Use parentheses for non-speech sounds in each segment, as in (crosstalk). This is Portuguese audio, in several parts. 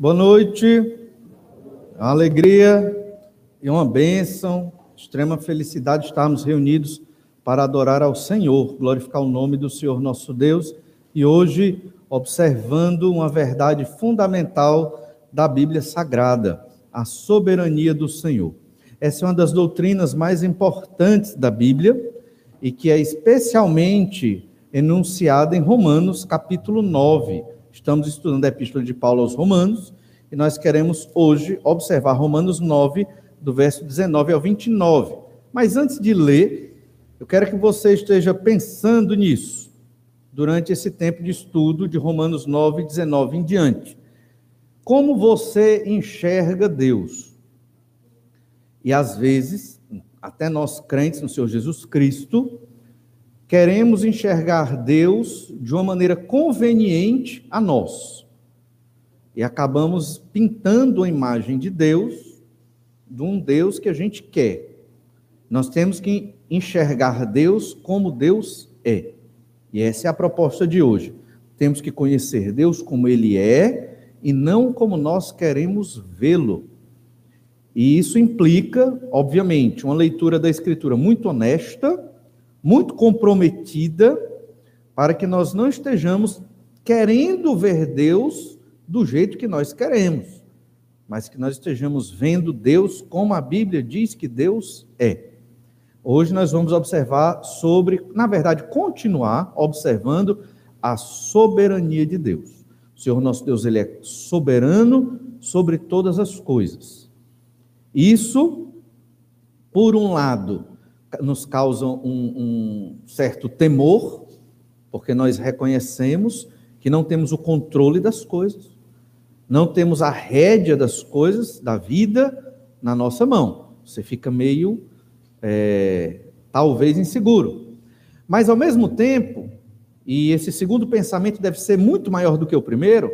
Boa noite, é uma alegria e uma bênção, extrema felicidade estarmos reunidos para adorar ao Senhor, glorificar o nome do Senhor nosso Deus e hoje observando uma verdade fundamental da Bíblia Sagrada, a soberania do Senhor. Essa é uma das doutrinas mais importantes da Bíblia e que é especialmente enunciada em Romanos, capítulo 9. Estamos estudando a Epístola de Paulo aos Romanos e nós queremos hoje observar Romanos 9, do verso 19 ao 29. Mas antes de ler, eu quero que você esteja pensando nisso durante esse tempo de estudo de Romanos 9, 19 em diante. Como você enxerga Deus? E às vezes, até nós crentes no Senhor Jesus Cristo, queremos enxergar Deus de uma maneira conveniente a nós. E acabamos pintando a imagem de Deus, de um Deus que a gente quer. Nós temos que enxergar Deus como Deus é. E essa é a proposta de hoje. Temos que conhecer Deus como Ele é e não como nós queremos vê-lo. E isso implica, obviamente, uma leitura da Escritura muito honesta, muito comprometida, para que nós não estejamos querendo ver Deus do jeito que nós queremos, mas que nós estejamos vendo Deus como a Bíblia diz que Deus é. Hoje nós vamos observar sobre, na verdade, continuar observando a soberania de Deus. O Senhor nosso Deus, ele é soberano sobre todas as coisas. Isso, por um lado, nos causa um, um certo temor, porque nós reconhecemos que não temos o controle das coisas não temos a rédea das coisas, da vida, na nossa mão. Você fica meio, é, talvez, inseguro. Mas, ao mesmo tempo, e esse segundo pensamento deve ser muito maior do que o primeiro,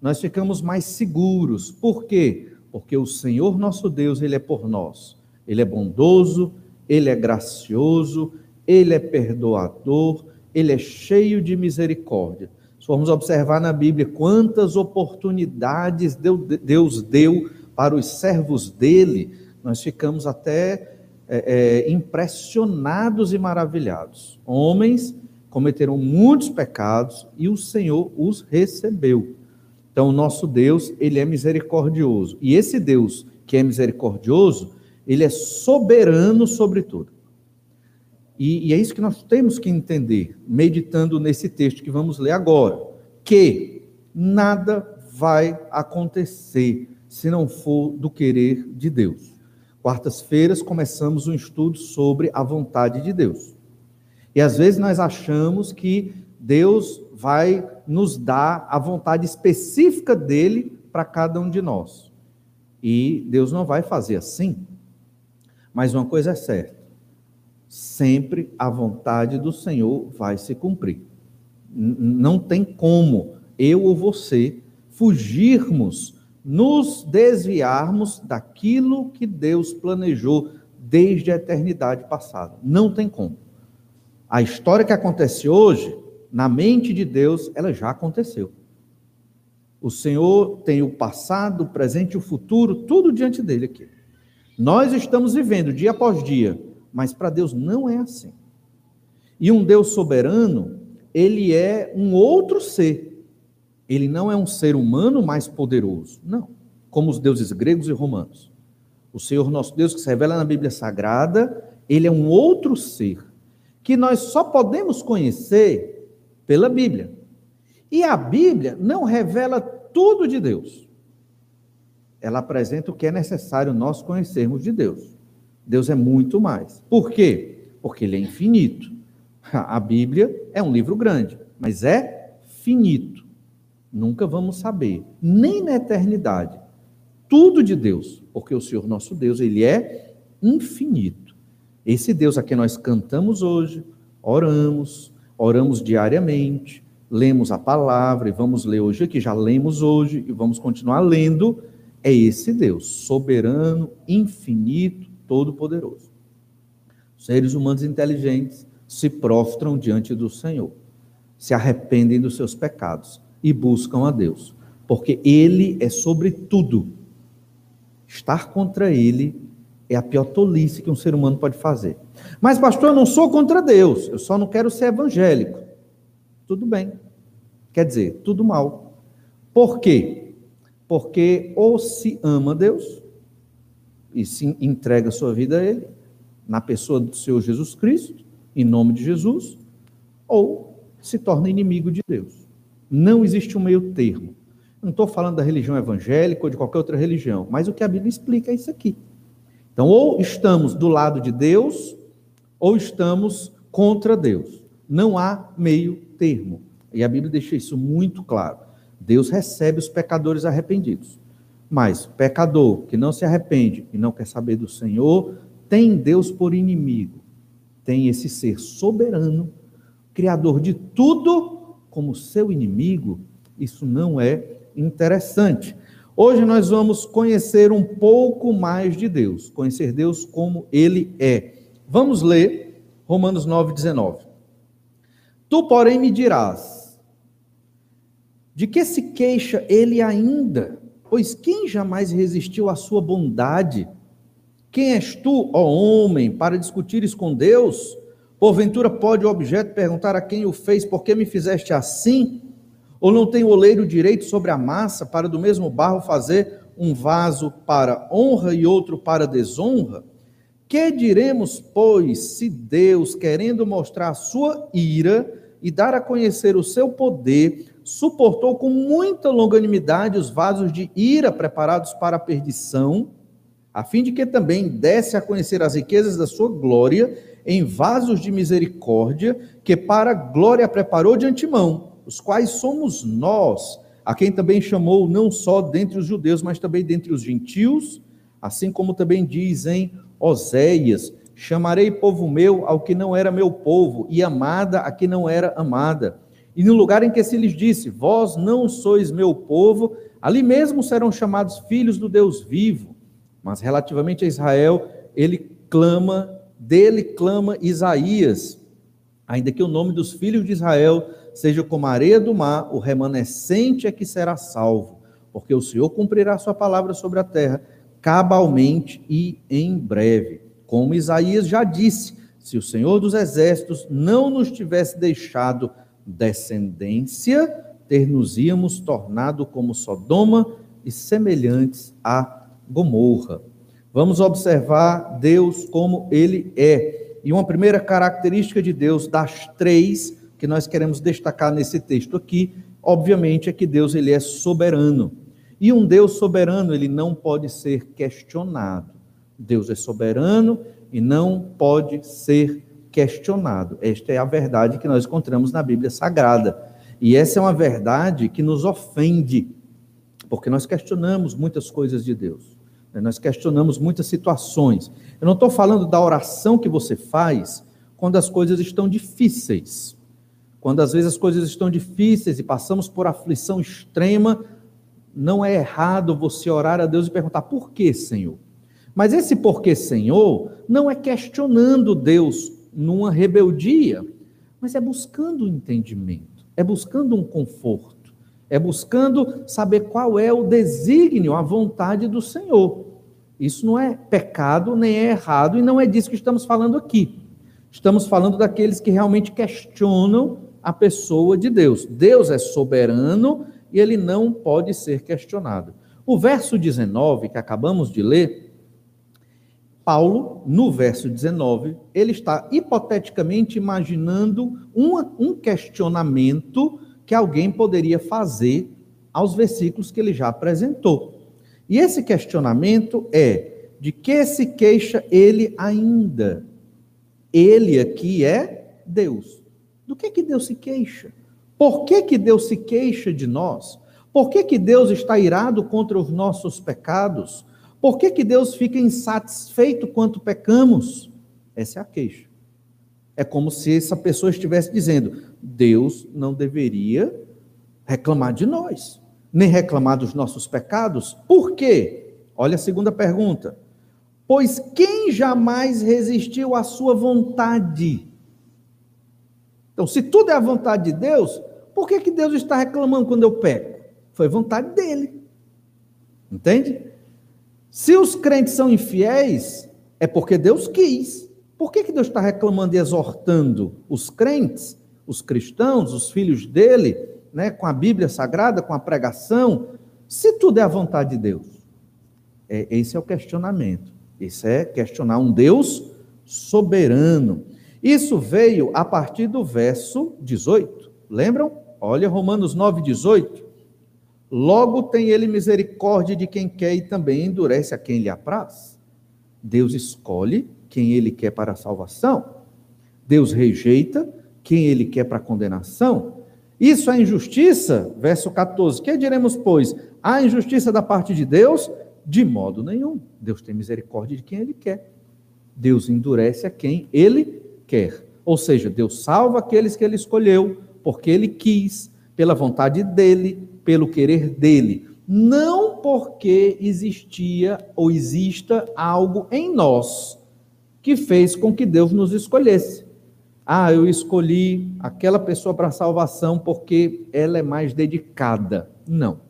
nós ficamos mais seguros. Por quê? Porque o Senhor nosso Deus, Ele é por nós. Ele é bondoso, Ele é gracioso, Ele é perdoador, Ele é cheio de misericórdia formos observar na Bíblia quantas oportunidades Deus deu para os servos dele, nós ficamos até é, é, impressionados e maravilhados. Homens cometeram muitos pecados e o Senhor os recebeu. Então, o nosso Deus, ele é misericordioso. E esse Deus que é misericordioso, ele é soberano sobre tudo. E, e, é isso que nós temos que entender, meditando nesse texto que vamos ler agora, que nada vai acontecer se não for do querer de Deus. Quartas-feiras começamos um estudo sobre a vontade de Deus. E às vezes nós achamos que Deus vai nos dar a vontade específica dele para cada um de nós. E Deus não vai fazer assim. Mas uma coisa é certa: sempre a vontade do Senhor vai se cumprir. Não tem como eu ou você fugirmos, nos desviarmos daquilo que Deus planejou desde a eternidade passada. Não tem como. A história que acontece hoje, na mente de Deus, ela já aconteceu. O Senhor tem o passado, o presente e o futuro, tudo diante dele aqui. Nós estamos vivendo dia após dia mas para Deus não é assim. E um Deus soberano, ele é um outro ser. Ele não é um ser humano mais poderoso. Não. Como os deuses gregos e romanos. O Senhor nosso Deus, que se revela na Bíblia Sagrada, ele é um outro ser. Que nós só podemos conhecer pela Bíblia. E a Bíblia não revela tudo de Deus. Ela apresenta o que é necessário nós conhecermos de Deus. Deus é muito mais. Por quê? Porque ele é infinito. (laughs) A Bíblia é um livro grande, mas é finito. Nunca vamos saber, nem na eternidade, tudo de Deus, porque o Senhor nosso Deus, ele é infinito. Esse Deus a quem nós cantamos hoje, oramos, oramos diariamente, lemos a palavra e vamos ler hoje aqui, já lemos hoje e vamos continuar lendo, é esse Deus, soberano, infinito, Todo-Poderoso. Seres humanos inteligentes se prostram diante do Senhor, se arrependem dos seus pecados e buscam a Deus. porque ele é sobre tudo. Estar contra ele é a pior tolice que um ser humano pode fazer. Mas, pastor, eu não sou contra Deus, eu só não quero ser evangélico. Tudo bem. Quer dizer, tudo mal. Por quê? Porque ou se ama Deus e se entrega sua vida a Ele, na pessoa do Senhor Jesus Cristo, em nome de Jesus, ou se torna inimigo de Deus. Não existe um meio termo. Não estou falando da religião evangélica ou de qualquer outra religião, mas o que a Bíblia explica é isso aqui. Então, ou estamos do lado de Deus, ou estamos contra Deus. Não há meio termo. E a Bíblia deixa isso muito claro. Deus recebe os pecadores arrependidos. Mas pecador que não se arrepende e não quer saber do Senhor, tem Deus por inimigo. Tem esse ser soberano, criador de tudo, como seu inimigo. Isso não é interessante. Hoje nós vamos conhecer um pouco mais de Deus, conhecer Deus como Ele é. Vamos ler Romanos 9, 19. Tu, porém, me dirás: de que se queixa ele ainda? Pois quem jamais resistiu à sua bondade? Quem és tu, ó homem, para discutires com Deus? Porventura pode o objeto perguntar a quem o fez, por que me fizeste assim? Ou não tem o oleiro direito sobre a massa para do mesmo barro fazer um vaso para honra e outro para desonra? Que diremos, pois, se Deus, querendo mostrar a sua ira e dar a conhecer o seu poder, suportou com muita longanimidade os vasos de ira preparados para a perdição, a fim de que também desse a conhecer as riquezas da sua glória em vasos de misericórdia, que para glória preparou de antemão os quais somos nós, a quem também chamou não só dentre os judeus, mas também dentre os gentios, assim como também diz em Oséias: Chamarei povo meu ao que não era meu povo, e amada a que não era amada. E no lugar em que se lhes disse: Vós não sois meu povo, ali mesmo serão chamados filhos do Deus vivo. Mas relativamente a Israel, ele clama, dele clama Isaías, ainda que o nome dos filhos de Israel seja como a areia do mar, o remanescente é que será salvo, porque o Senhor cumprirá sua palavra sobre a terra cabalmente e em breve. Como Isaías já disse, se o Senhor dos exércitos não nos tivesse deixado descendência, ter-nos-íamos tornado como Sodoma e semelhantes a Gomorra. Vamos observar Deus como ele é. E uma primeira característica de Deus, das três, que nós queremos destacar nesse texto aqui, obviamente, é que Deus ele é soberano. E um Deus soberano, ele não pode ser questionado. Deus é soberano e não pode ser questionado. Esta é a verdade que nós encontramos na Bíblia Sagrada. E essa é uma verdade que nos ofende, porque nós questionamos muitas coisas de Deus. Né? Nós questionamos muitas situações. Eu não estou falando da oração que você faz quando as coisas estão difíceis. Quando às vezes as coisas estão difíceis e passamos por aflição extrema, não é errado você orar a Deus e perguntar: por que, Senhor? Mas esse porquê, Senhor, não é questionando Deus numa rebeldia, mas é buscando um entendimento, é buscando um conforto, é buscando saber qual é o desígnio, a vontade do Senhor. Isso não é pecado, nem é errado, e não é disso que estamos falando aqui. Estamos falando daqueles que realmente questionam a pessoa de Deus. Deus é soberano e ele não pode ser questionado. O verso 19 que acabamos de ler, Paulo, no verso 19, ele está hipoteticamente imaginando um, um questionamento que alguém poderia fazer aos versículos que ele já apresentou. E esse questionamento é: de que se queixa ele ainda? Ele aqui é Deus. Do que que Deus se queixa? Por que que Deus se queixa de nós? Por que que Deus está irado contra os nossos pecados? Por que que Deus fica insatisfeito quanto pecamos? Essa é a queixa. É como se essa pessoa estivesse dizendo: Deus não deveria reclamar de nós, nem reclamar dos nossos pecados. Por quê? Olha a segunda pergunta. Pois quem jamais resistiu à sua vontade? Então, se tudo é a vontade de Deus, por que, que Deus está reclamando quando eu peco? Foi vontade dele. Entende? Se os crentes são infiéis, é porque Deus quis. Por que, que Deus está reclamando e exortando os crentes, os cristãos, os filhos dele, né, com a Bíblia Sagrada, com a pregação, se tudo é a vontade de Deus? É, esse é o questionamento. Isso é questionar um Deus soberano. Isso veio a partir do verso 18. Lembram? Olha Romanos 9, 18. Logo tem ele misericórdia de quem quer e também endurece a quem lhe apraz. Deus escolhe quem ele quer para a salvação. Deus rejeita quem ele quer para a condenação. Isso é injustiça? Verso 14. Que diremos, pois? Há injustiça da parte de Deus? De modo nenhum. Deus tem misericórdia de quem ele quer. Deus endurece a quem ele quer. Ou seja, Deus salva aqueles que ele escolheu, porque ele quis, pela vontade dele, pelo querer dele. Não porque existia ou exista algo em nós que fez com que Deus nos escolhesse. Ah, eu escolhi aquela pessoa para salvação porque ela é mais dedicada. Não.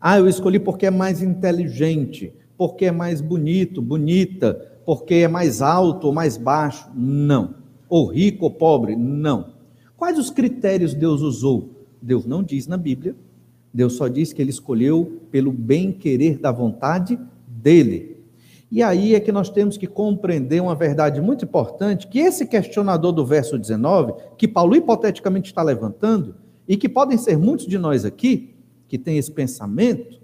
Ah, eu escolhi porque é mais inteligente, porque é mais bonito, bonita, porque é mais alto ou mais baixo. Não. Ou rico ou pobre. Não. Quais os critérios Deus usou? Deus não diz na Bíblia. Deus só diz que ele escolheu pelo bem-querer da vontade dele. E aí é que nós temos que compreender uma verdade muito importante, que esse questionador do verso 19, que Paulo hipoteticamente está levantando, e que podem ser muitos de nós aqui, que tem esse pensamento,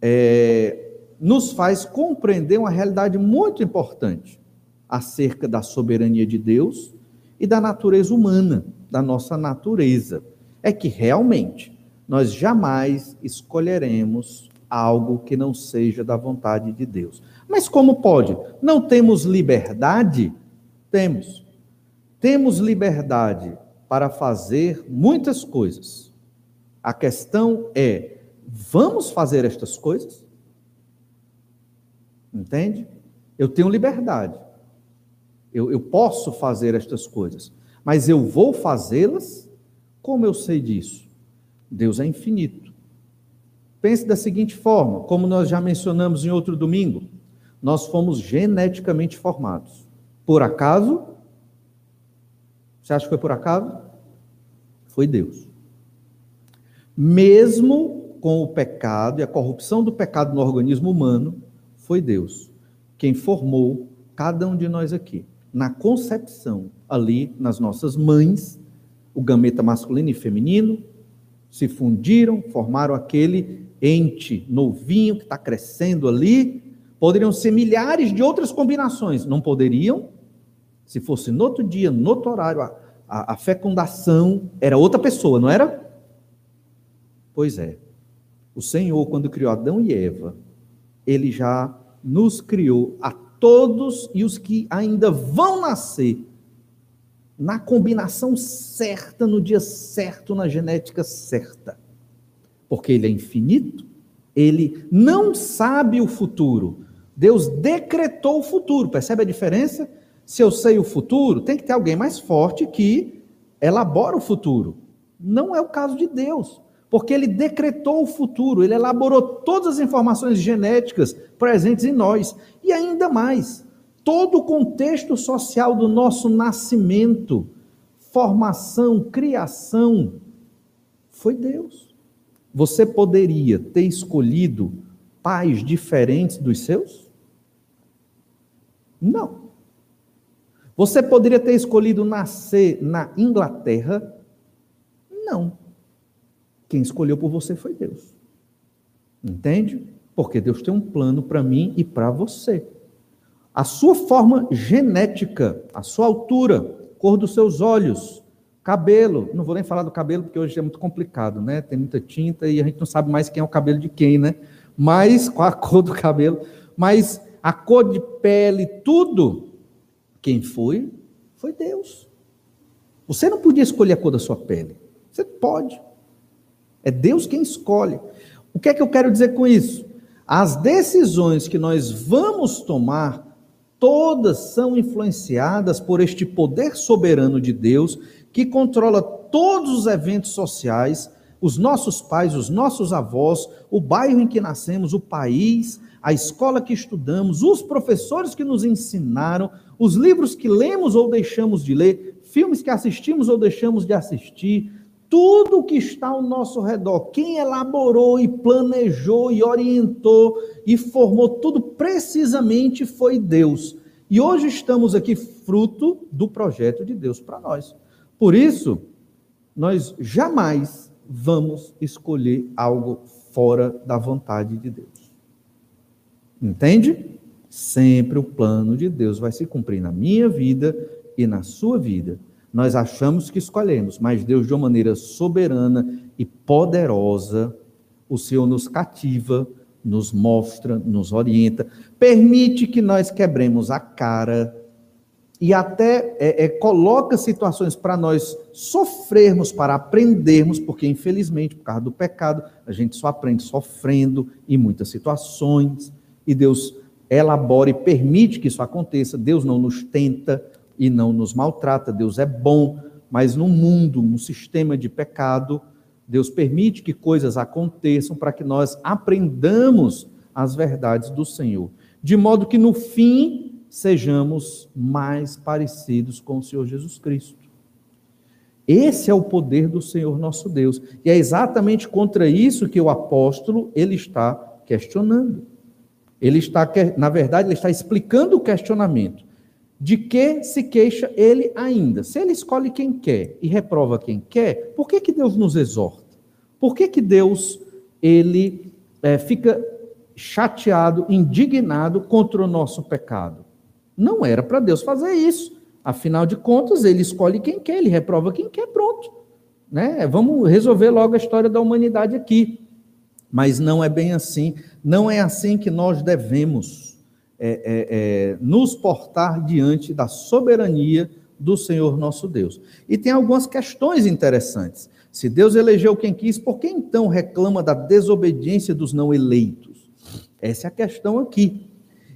é, nos faz compreender uma realidade muito importante acerca da soberania de Deus e da natureza humana, da nossa natureza. É que realmente nós jamais escolheremos algo que não seja da vontade de Deus. Mas como pode? Não temos liberdade? Temos. Temos liberdade para fazer muitas coisas. A questão é: vamos fazer estas coisas? Entende? Eu tenho liberdade. Eu, eu posso fazer estas coisas. Mas eu vou fazê-las? Como eu sei disso? Deus é infinito. Pense da seguinte forma, como nós já mencionamos em outro domingo, nós fomos geneticamente formados. Por acaso? Você acha que foi por acaso? Foi Deus. Mesmo com o pecado e a corrupção do pecado no organismo humano, foi Deus quem formou cada um de nós aqui. Na concepção, ali nas nossas mães, o gameta masculino e feminino se fundiram, formaram aquele ente novinho que está crescendo ali, poderiam ser milhares de outras combinações, não poderiam? Se fosse no outro dia, no outro horário, a, a, a fecundação era outra pessoa, não era? Pois é. O Senhor, quando criou Adão e Eva, ele já nos criou a todos e os que ainda vão nascer na combinação certa, no dia certo, na genética certa porque ele é infinito, ele não sabe o futuro. Deus decretou o futuro. Percebe a diferença? Se eu sei o futuro, tem que ter alguém mais forte que elabora o futuro. Não é o caso de Deus, porque ele decretou o futuro, ele elaborou todas as informações genéticas presentes em nós. E ainda mais, todo o contexto social do nosso nascimento, formação, criação, foi Deus. Você poderia ter escolhido pais diferentes dos seus? Não. Você poderia ter escolhido nascer na Inglaterra? Não. Quem escolheu por você foi Deus. Entende? Porque Deus tem um plano para mim e para você. A sua forma genética, a sua altura, cor dos seus olhos, Cabelo, não vou nem falar do cabelo porque hoje é muito complicado, né? Tem muita tinta e a gente não sabe mais quem é o cabelo de quem, né? Mas (laughs) qual a cor do cabelo, mas a cor de pele, tudo, quem foi? Foi Deus. Você não podia escolher a cor da sua pele. Você pode. É Deus quem escolhe. O que é que eu quero dizer com isso? As decisões que nós vamos tomar, todas são influenciadas por este poder soberano de Deus que controla todos os eventos sociais, os nossos pais, os nossos avós, o bairro em que nascemos, o país, a escola que estudamos, os professores que nos ensinaram, os livros que lemos ou deixamos de ler, filmes que assistimos ou deixamos de assistir, tudo que está ao nosso redor, quem elaborou e planejou e orientou e formou tudo precisamente foi Deus. E hoje estamos aqui fruto do projeto de Deus para nós. Por isso, nós jamais vamos escolher algo fora da vontade de Deus. Entende? Sempre o plano de Deus vai se cumprir na minha vida e na sua vida. Nós achamos que escolhemos, mas Deus, de uma maneira soberana e poderosa, o Senhor nos cativa, nos mostra, nos orienta, permite que nós quebremos a cara e até é, é, coloca situações para nós sofrermos, para aprendermos, porque infelizmente, por causa do pecado, a gente só aprende sofrendo em muitas situações, e Deus elabora e permite que isso aconteça. Deus não nos tenta, e não nos maltrata. Deus é bom, mas no mundo, no sistema de pecado, Deus permite que coisas aconteçam para que nós aprendamos as verdades do Senhor, de modo que no fim sejamos mais parecidos com o Senhor Jesus Cristo. Esse é o poder do Senhor nosso Deus. E é exatamente contra isso que o apóstolo ele está questionando. Ele está, na verdade, ele está explicando o questionamento. De que se queixa ele ainda? Se ele escolhe quem quer e reprova quem quer, por que, que Deus nos exorta? Por que, que Deus ele é, fica chateado, indignado contra o nosso pecado? Não era para Deus fazer isso. Afinal de contas, ele escolhe quem quer, ele reprova quem quer, pronto. Né? Vamos resolver logo a história da humanidade aqui. Mas não é bem assim. Não é assim que nós devemos é, é, é, nos portar diante da soberania do Senhor nosso Deus. E tem algumas questões interessantes. Se Deus elegeu quem quis, por que então reclama da desobediência dos não eleitos? Essa é a questão aqui.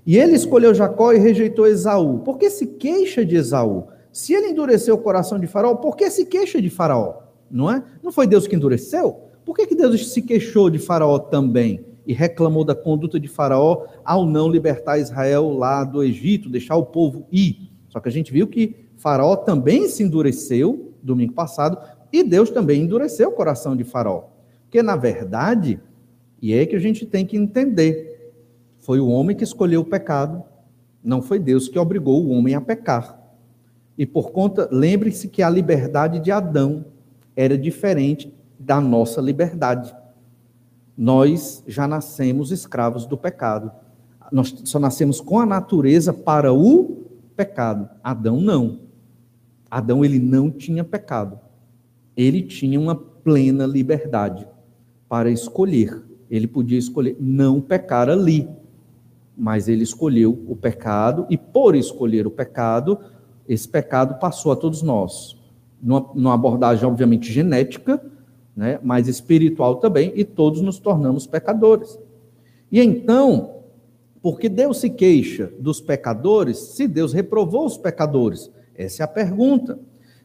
E ele escolheu Jacó e rejeitou Esaú. Por que se queixa de Esaú? Se ele endureceu o coração de Faraó, por que se queixa de Faraó? Não é? Não foi Deus que endureceu? Por que, que Deus se queixou de Faraó também? E reclamou da conduta de Faraó ao não libertar Israel lá do Egito, deixar o povo ir. Só que a gente viu que Faraó também se endureceu domingo passado e Deus também endureceu o coração de Faraó. Porque na verdade, e é que a gente tem que entender, foi o homem que escolheu o pecado, não foi Deus que obrigou o homem a pecar. E por conta, lembre-se que a liberdade de Adão era diferente da nossa liberdade nós já nascemos escravos do pecado. Nós só nascemos com a natureza para o pecado. Adão não. Adão ele não tinha pecado. Ele tinha uma plena liberdade para escolher. Ele podia escolher não pecar ali, mas ele escolheu o pecado e por escolher o pecado, esse pecado passou a todos nós. Numa, numa abordagem obviamente genética, né, mas espiritual também, e todos nos tornamos pecadores. E então, porque Deus se queixa dos pecadores, se Deus reprovou os pecadores? Essa é a pergunta.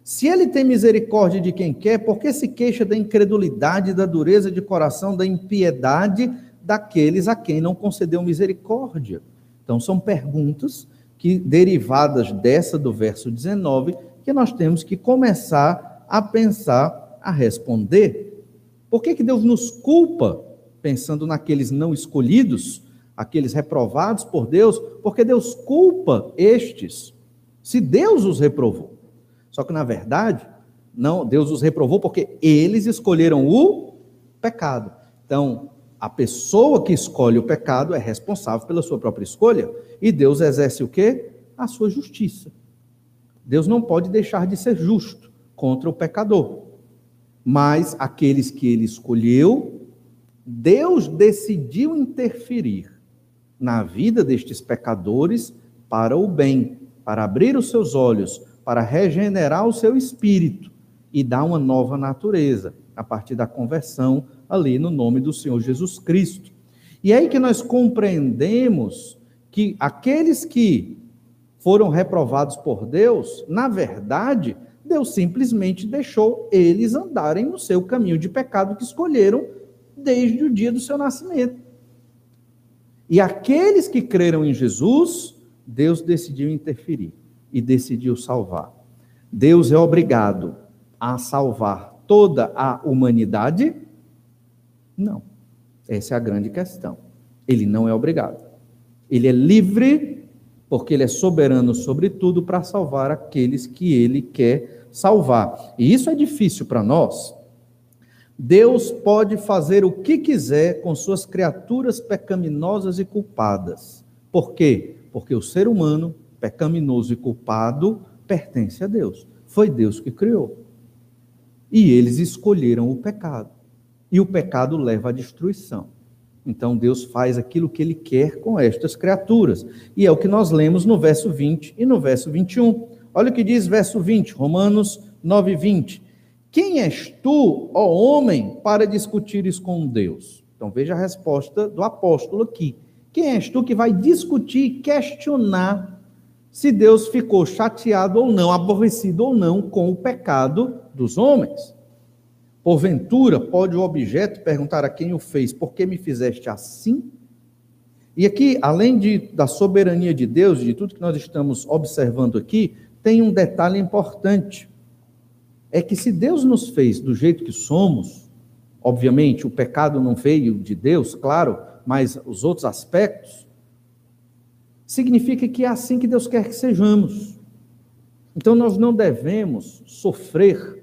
Se ele tem misericórdia de quem quer, por que se queixa da incredulidade, da dureza de coração, da impiedade daqueles a quem não concedeu misericórdia? Então, são perguntas que, derivadas dessa do verso 19, que nós temos que começar a pensar a responder. Por que, que Deus nos culpa, pensando naqueles não escolhidos, aqueles reprovados por Deus? Porque Deus culpa estes, se Deus os reprovou. Só que, na verdade, não, Deus os reprovou porque eles escolheram o pecado. Então, a pessoa que escolhe o pecado é responsável pela sua própria escolha. E Deus exerce o quê? A sua justiça. Deus não pode deixar de ser justo contra o pecador mas aqueles que ele escolheu, Deus decidiu interferir na vida destes pecadores para o bem, para abrir os seus olhos, para regenerar o seu espírito e dar uma nova natureza, a partir da conversão ali no nome do Senhor Jesus Cristo. E é aí que nós compreendemos que aqueles que foram reprovados por Deus, na verdade, Deus simplesmente deixou eles andarem no seu caminho de pecado que escolheram desde o dia do seu nascimento. E aqueles que creram em Jesus, Deus decidiu interferir e decidiu salvar. Deus é obrigado a salvar toda a humanidade? Não. Essa é a grande questão. Ele não é obrigado. Ele é livre, porque ele é soberano sobre tudo para salvar aqueles que ele quer salvar. E isso é difícil para nós. Deus pode fazer o que quiser com suas criaturas pecaminosas e culpadas. Por quê? Porque o ser humano, pecaminoso e culpado, pertence a Deus. Foi Deus que criou. E eles escolheram o pecado. E o pecado leva à destruição. Então Deus faz aquilo que ele quer com estas criaturas. E é o que nós lemos no verso 20 e no verso 21. Olha o que diz verso 20, Romanos 9, 20. Quem és tu, ó homem, para discutires com Deus? Então veja a resposta do apóstolo aqui. Quem és tu que vai discutir questionar se Deus ficou chateado ou não, aborrecido ou não com o pecado dos homens? Porventura, pode o objeto perguntar a quem o fez: Por que me fizeste assim? E aqui, além de, da soberania de Deus, de tudo que nós estamos observando aqui, tem um detalhe importante. É que se Deus nos fez do jeito que somos, obviamente o pecado não veio de Deus, claro, mas os outros aspectos, significa que é assim que Deus quer que sejamos. Então nós não devemos sofrer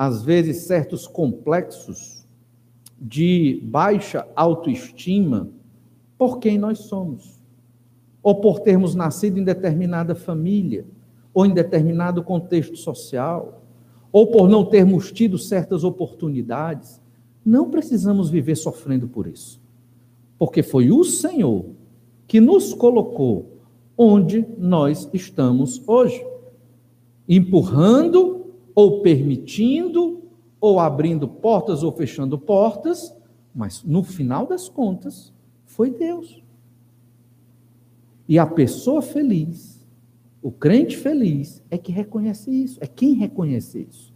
às vezes, certos complexos de baixa autoestima por quem nós somos, ou por termos nascido em determinada família, ou em determinado contexto social, ou por não termos tido certas oportunidades. Não precisamos viver sofrendo por isso, porque foi o Senhor que nos colocou onde nós estamos hoje, empurrando ou permitindo, ou abrindo portas ou fechando portas, mas no final das contas, foi Deus. E a pessoa feliz, o crente feliz, é que reconhece isso, é quem reconhece isso.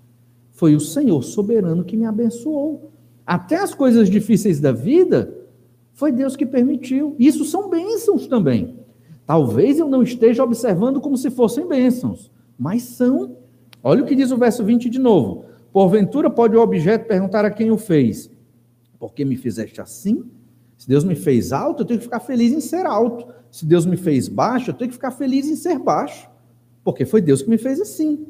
Foi o Senhor soberano que me abençoou. Até as coisas difíceis da vida, foi Deus que permitiu. Isso são bênçãos também. Talvez eu não esteja observando como se fossem bênçãos, mas são Olha o que diz o verso 20 de novo. Porventura pode o objeto perguntar a quem o fez: Por que me fizeste assim? Se Deus me fez alto, eu tenho que ficar feliz em ser alto. Se Deus me fez baixo, eu tenho que ficar feliz em ser baixo. Porque foi Deus que me fez assim.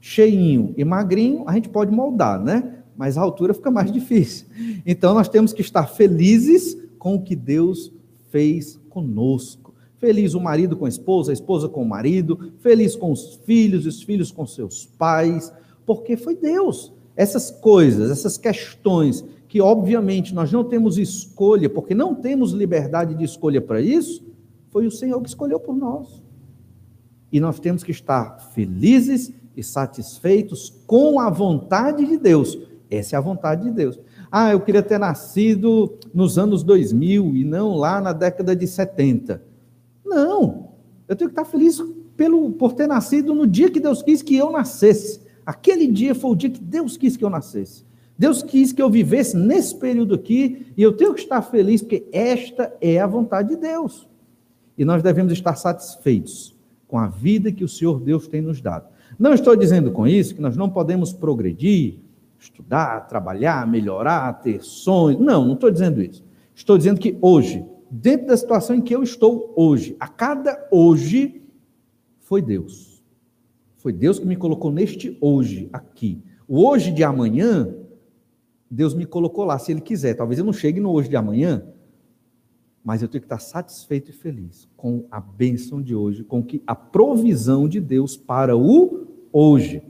Cheinho e magrinho, a gente pode moldar, né? Mas a altura fica mais (laughs) difícil. Então nós temos que estar felizes com o que Deus fez conosco. Feliz o marido com a esposa, a esposa com o marido, feliz com os filhos, os filhos com seus pais, porque foi Deus. Essas coisas, essas questões que obviamente nós não temos escolha, porque não temos liberdade de escolha para isso, foi o Senhor que escolheu por nós. E nós temos que estar felizes e satisfeitos com a vontade de Deus. Essa é a vontade de Deus. Ah, eu queria ter nascido nos anos 2000 e não lá na década de 70. Não. Eu tenho que estar feliz pelo, por ter nascido no dia que Deus quis que eu nascesse. Aquele dia foi o dia que Deus quis que eu nascesse. Deus quis que eu vivesse nesse período aqui e eu tenho que estar feliz porque esta é a vontade de Deus. E nós devemos estar satisfeitos com a vida que o Senhor Deus tem nos dado. Não estou dizendo com isso que nós não podemos progredir, estudar, trabalhar, melhorar, ter sonhos. Não, não estou dizendo isso. Estou dizendo que hoje dentro da situação em que eu estou hoje. A cada hoje foi Deus. Foi Deus que me colocou neste hoje aqui. O hoje de amanhã, Deus me colocou lá, se Ele quiser. Talvez eu não chegue no hoje de amanhã, mas eu tenho que estar satisfeito e feliz com a bênção de hoje, com que a provisão de Deus para o hoje.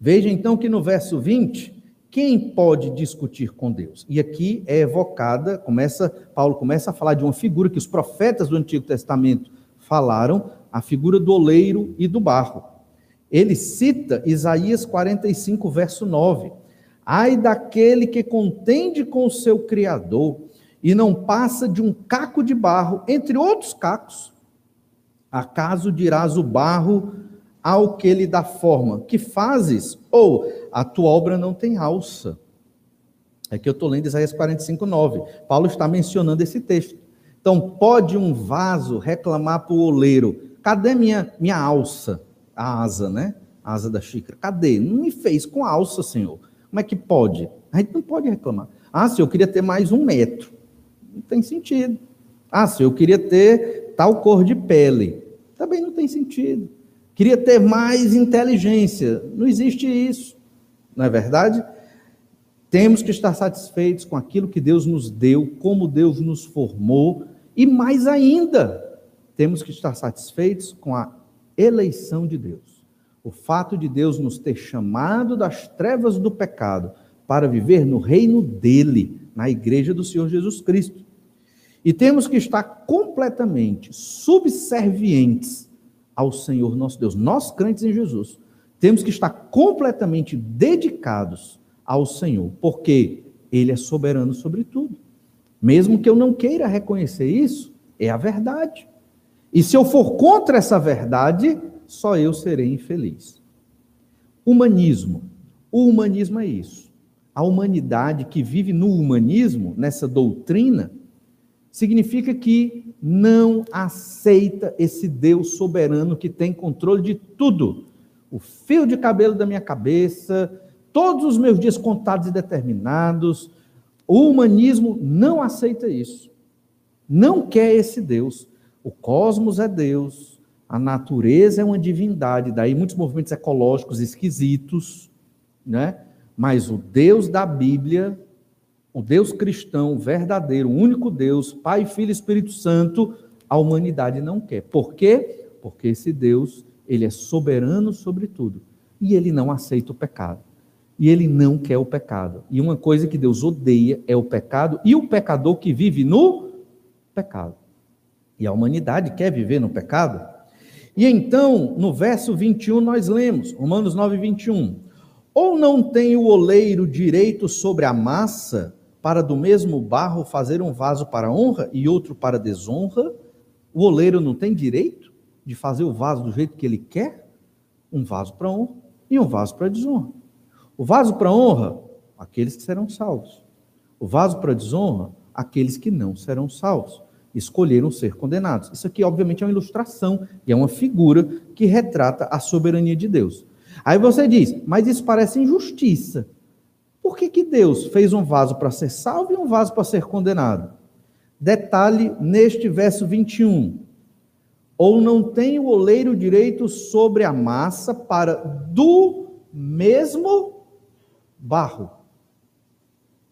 Veja então que no verso 20, quem pode discutir com Deus? E aqui é evocada, começa, Paulo começa a falar de uma figura que os profetas do Antigo Testamento falaram, a figura do oleiro e do barro. Ele cita Isaías 45, verso 9. Ai daquele que contende com o seu Criador e não passa de um caco de barro, entre outros cacos. Acaso dirás o barro ao que lhe dá forma, que fazes? Ou a tua obra não tem alça. É que eu estou lendo Isaías 45, 9. Paulo está mencionando esse texto. Então, pode um vaso reclamar para o oleiro: cadê minha, minha alça? A asa, né? A asa da xícara. Cadê? Não me fez com alça, Senhor. Como é que pode? A gente não pode reclamar. Ah, se eu queria ter mais um metro. Não tem sentido. Ah, se eu queria ter tal cor de pele. Também não tem sentido. Queria ter mais inteligência. Não existe isso. Não é verdade? Temos que estar satisfeitos com aquilo que Deus nos deu, como Deus nos formou, e mais ainda, temos que estar satisfeitos com a eleição de Deus. O fato de Deus nos ter chamado das trevas do pecado para viver no reino dele, na igreja do Senhor Jesus Cristo. E temos que estar completamente subservientes ao Senhor nosso Deus. Nós, crentes em Jesus, temos que estar completamente dedicados ao Senhor, porque Ele é soberano sobre tudo. Mesmo que eu não queira reconhecer isso, é a verdade. E se eu for contra essa verdade, só eu serei infeliz. Humanismo. O humanismo é isso. A humanidade que vive no humanismo, nessa doutrina, significa que não aceita esse Deus soberano que tem controle de tudo. O fio de cabelo da minha cabeça, todos os meus dias contados e determinados. O humanismo não aceita isso. Não quer esse Deus. O cosmos é Deus, a natureza é uma divindade, daí muitos movimentos ecológicos esquisitos, né? Mas o Deus da Bíblia, o Deus cristão verdadeiro, único Deus, Pai, Filho e Espírito Santo, a humanidade não quer. Por quê? Porque esse Deus, ele é soberano sobre tudo e ele não aceita o pecado e ele não quer o pecado. E uma coisa que Deus odeia é o pecado e o pecador que vive no pecado. E a humanidade quer viver no pecado. E então, no verso 21, nós lemos, Romanos 9, 21. Ou não tem o oleiro direito sobre a massa, para do mesmo barro fazer um vaso para honra e outro para desonra? O oleiro não tem direito de fazer o vaso do jeito que ele quer? Um vaso para honra e um vaso para desonra. O vaso para honra, aqueles que serão salvos. O vaso para desonra, aqueles que não serão salvos. Escolheram ser condenados. Isso aqui, obviamente, é uma ilustração e é uma figura que retrata a soberania de Deus. Aí você diz, mas isso parece injustiça. Por que, que Deus fez um vaso para ser salvo e um vaso para ser condenado? Detalhe neste verso 21. Ou não tem o oleiro direito sobre a massa para do mesmo barro.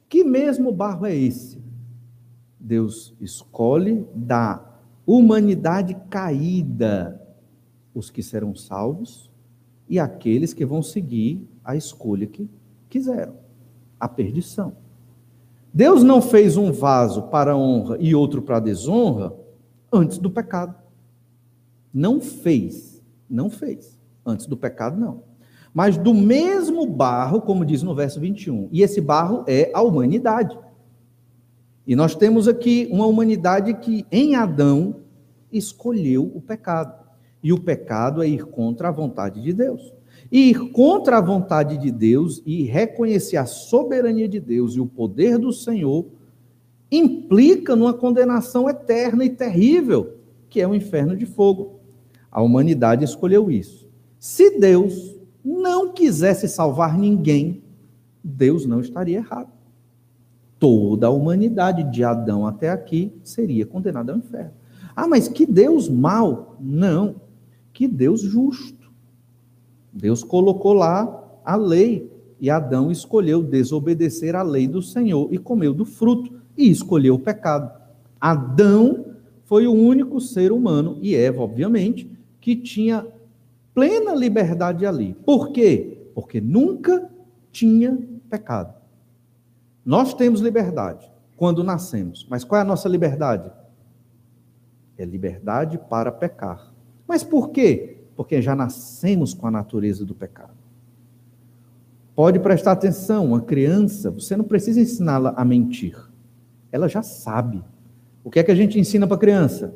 Que mesmo barro é esse? Deus escolhe da humanidade caída os que serão salvos e aqueles que vão seguir a escolha que quiseram, a perdição. Deus não fez um vaso para honra e outro para desonra antes do pecado. Não fez, não fez. Antes do pecado, não mas do mesmo barro, como diz no verso 21. E esse barro é a humanidade. E nós temos aqui uma humanidade que, em Adão, escolheu o pecado. E o pecado é ir contra a vontade de Deus. E ir contra a vontade de Deus e reconhecer a soberania de Deus e o poder do Senhor implica numa condenação eterna e terrível, que é o inferno de fogo. A humanidade escolheu isso. Se Deus não quisesse salvar ninguém, Deus não estaria errado. Toda a humanidade, de Adão até aqui, seria condenada ao inferno. Ah, mas que Deus mau? Não, que Deus justo. Deus colocou lá a lei e Adão escolheu desobedecer à lei do Senhor e comeu do fruto e escolheu o pecado. Adão foi o único ser humano, e Eva, obviamente, que tinha plena liberdade ali. Por quê? Porque nunca tinha pecado. Nós temos liberdade quando nascemos, mas qual é a nossa liberdade? É liberdade para pecar. Mas por quê? Porque já nascemos com a natureza do pecado. Pode prestar atenção, uma criança, você não precisa ensiná-la a mentir. Ela já sabe. O que é que a gente ensina para a criança?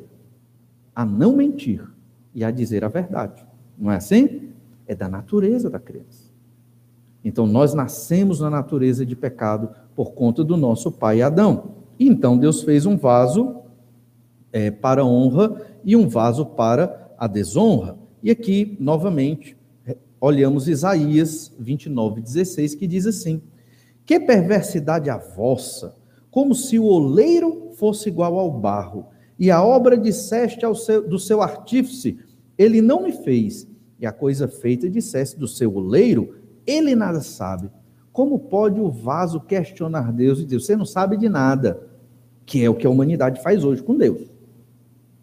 A não mentir e a dizer a verdade. Não é assim? É da natureza da criança. Então nós nascemos na natureza de pecado por conta do nosso pai Adão. Então Deus fez um vaso é, para a honra e um vaso para a desonra. E aqui, novamente, olhamos Isaías 29, 16, que diz assim: Que perversidade a vossa, como se o oleiro fosse igual ao barro, e a obra disseste ao seu, do seu artífice, ele não me fez, e a coisa feita disseste do seu oleiro, ele nada sabe. Como pode o vaso questionar Deus e dizer, você não sabe de nada? Que é o que a humanidade faz hoje com Deus.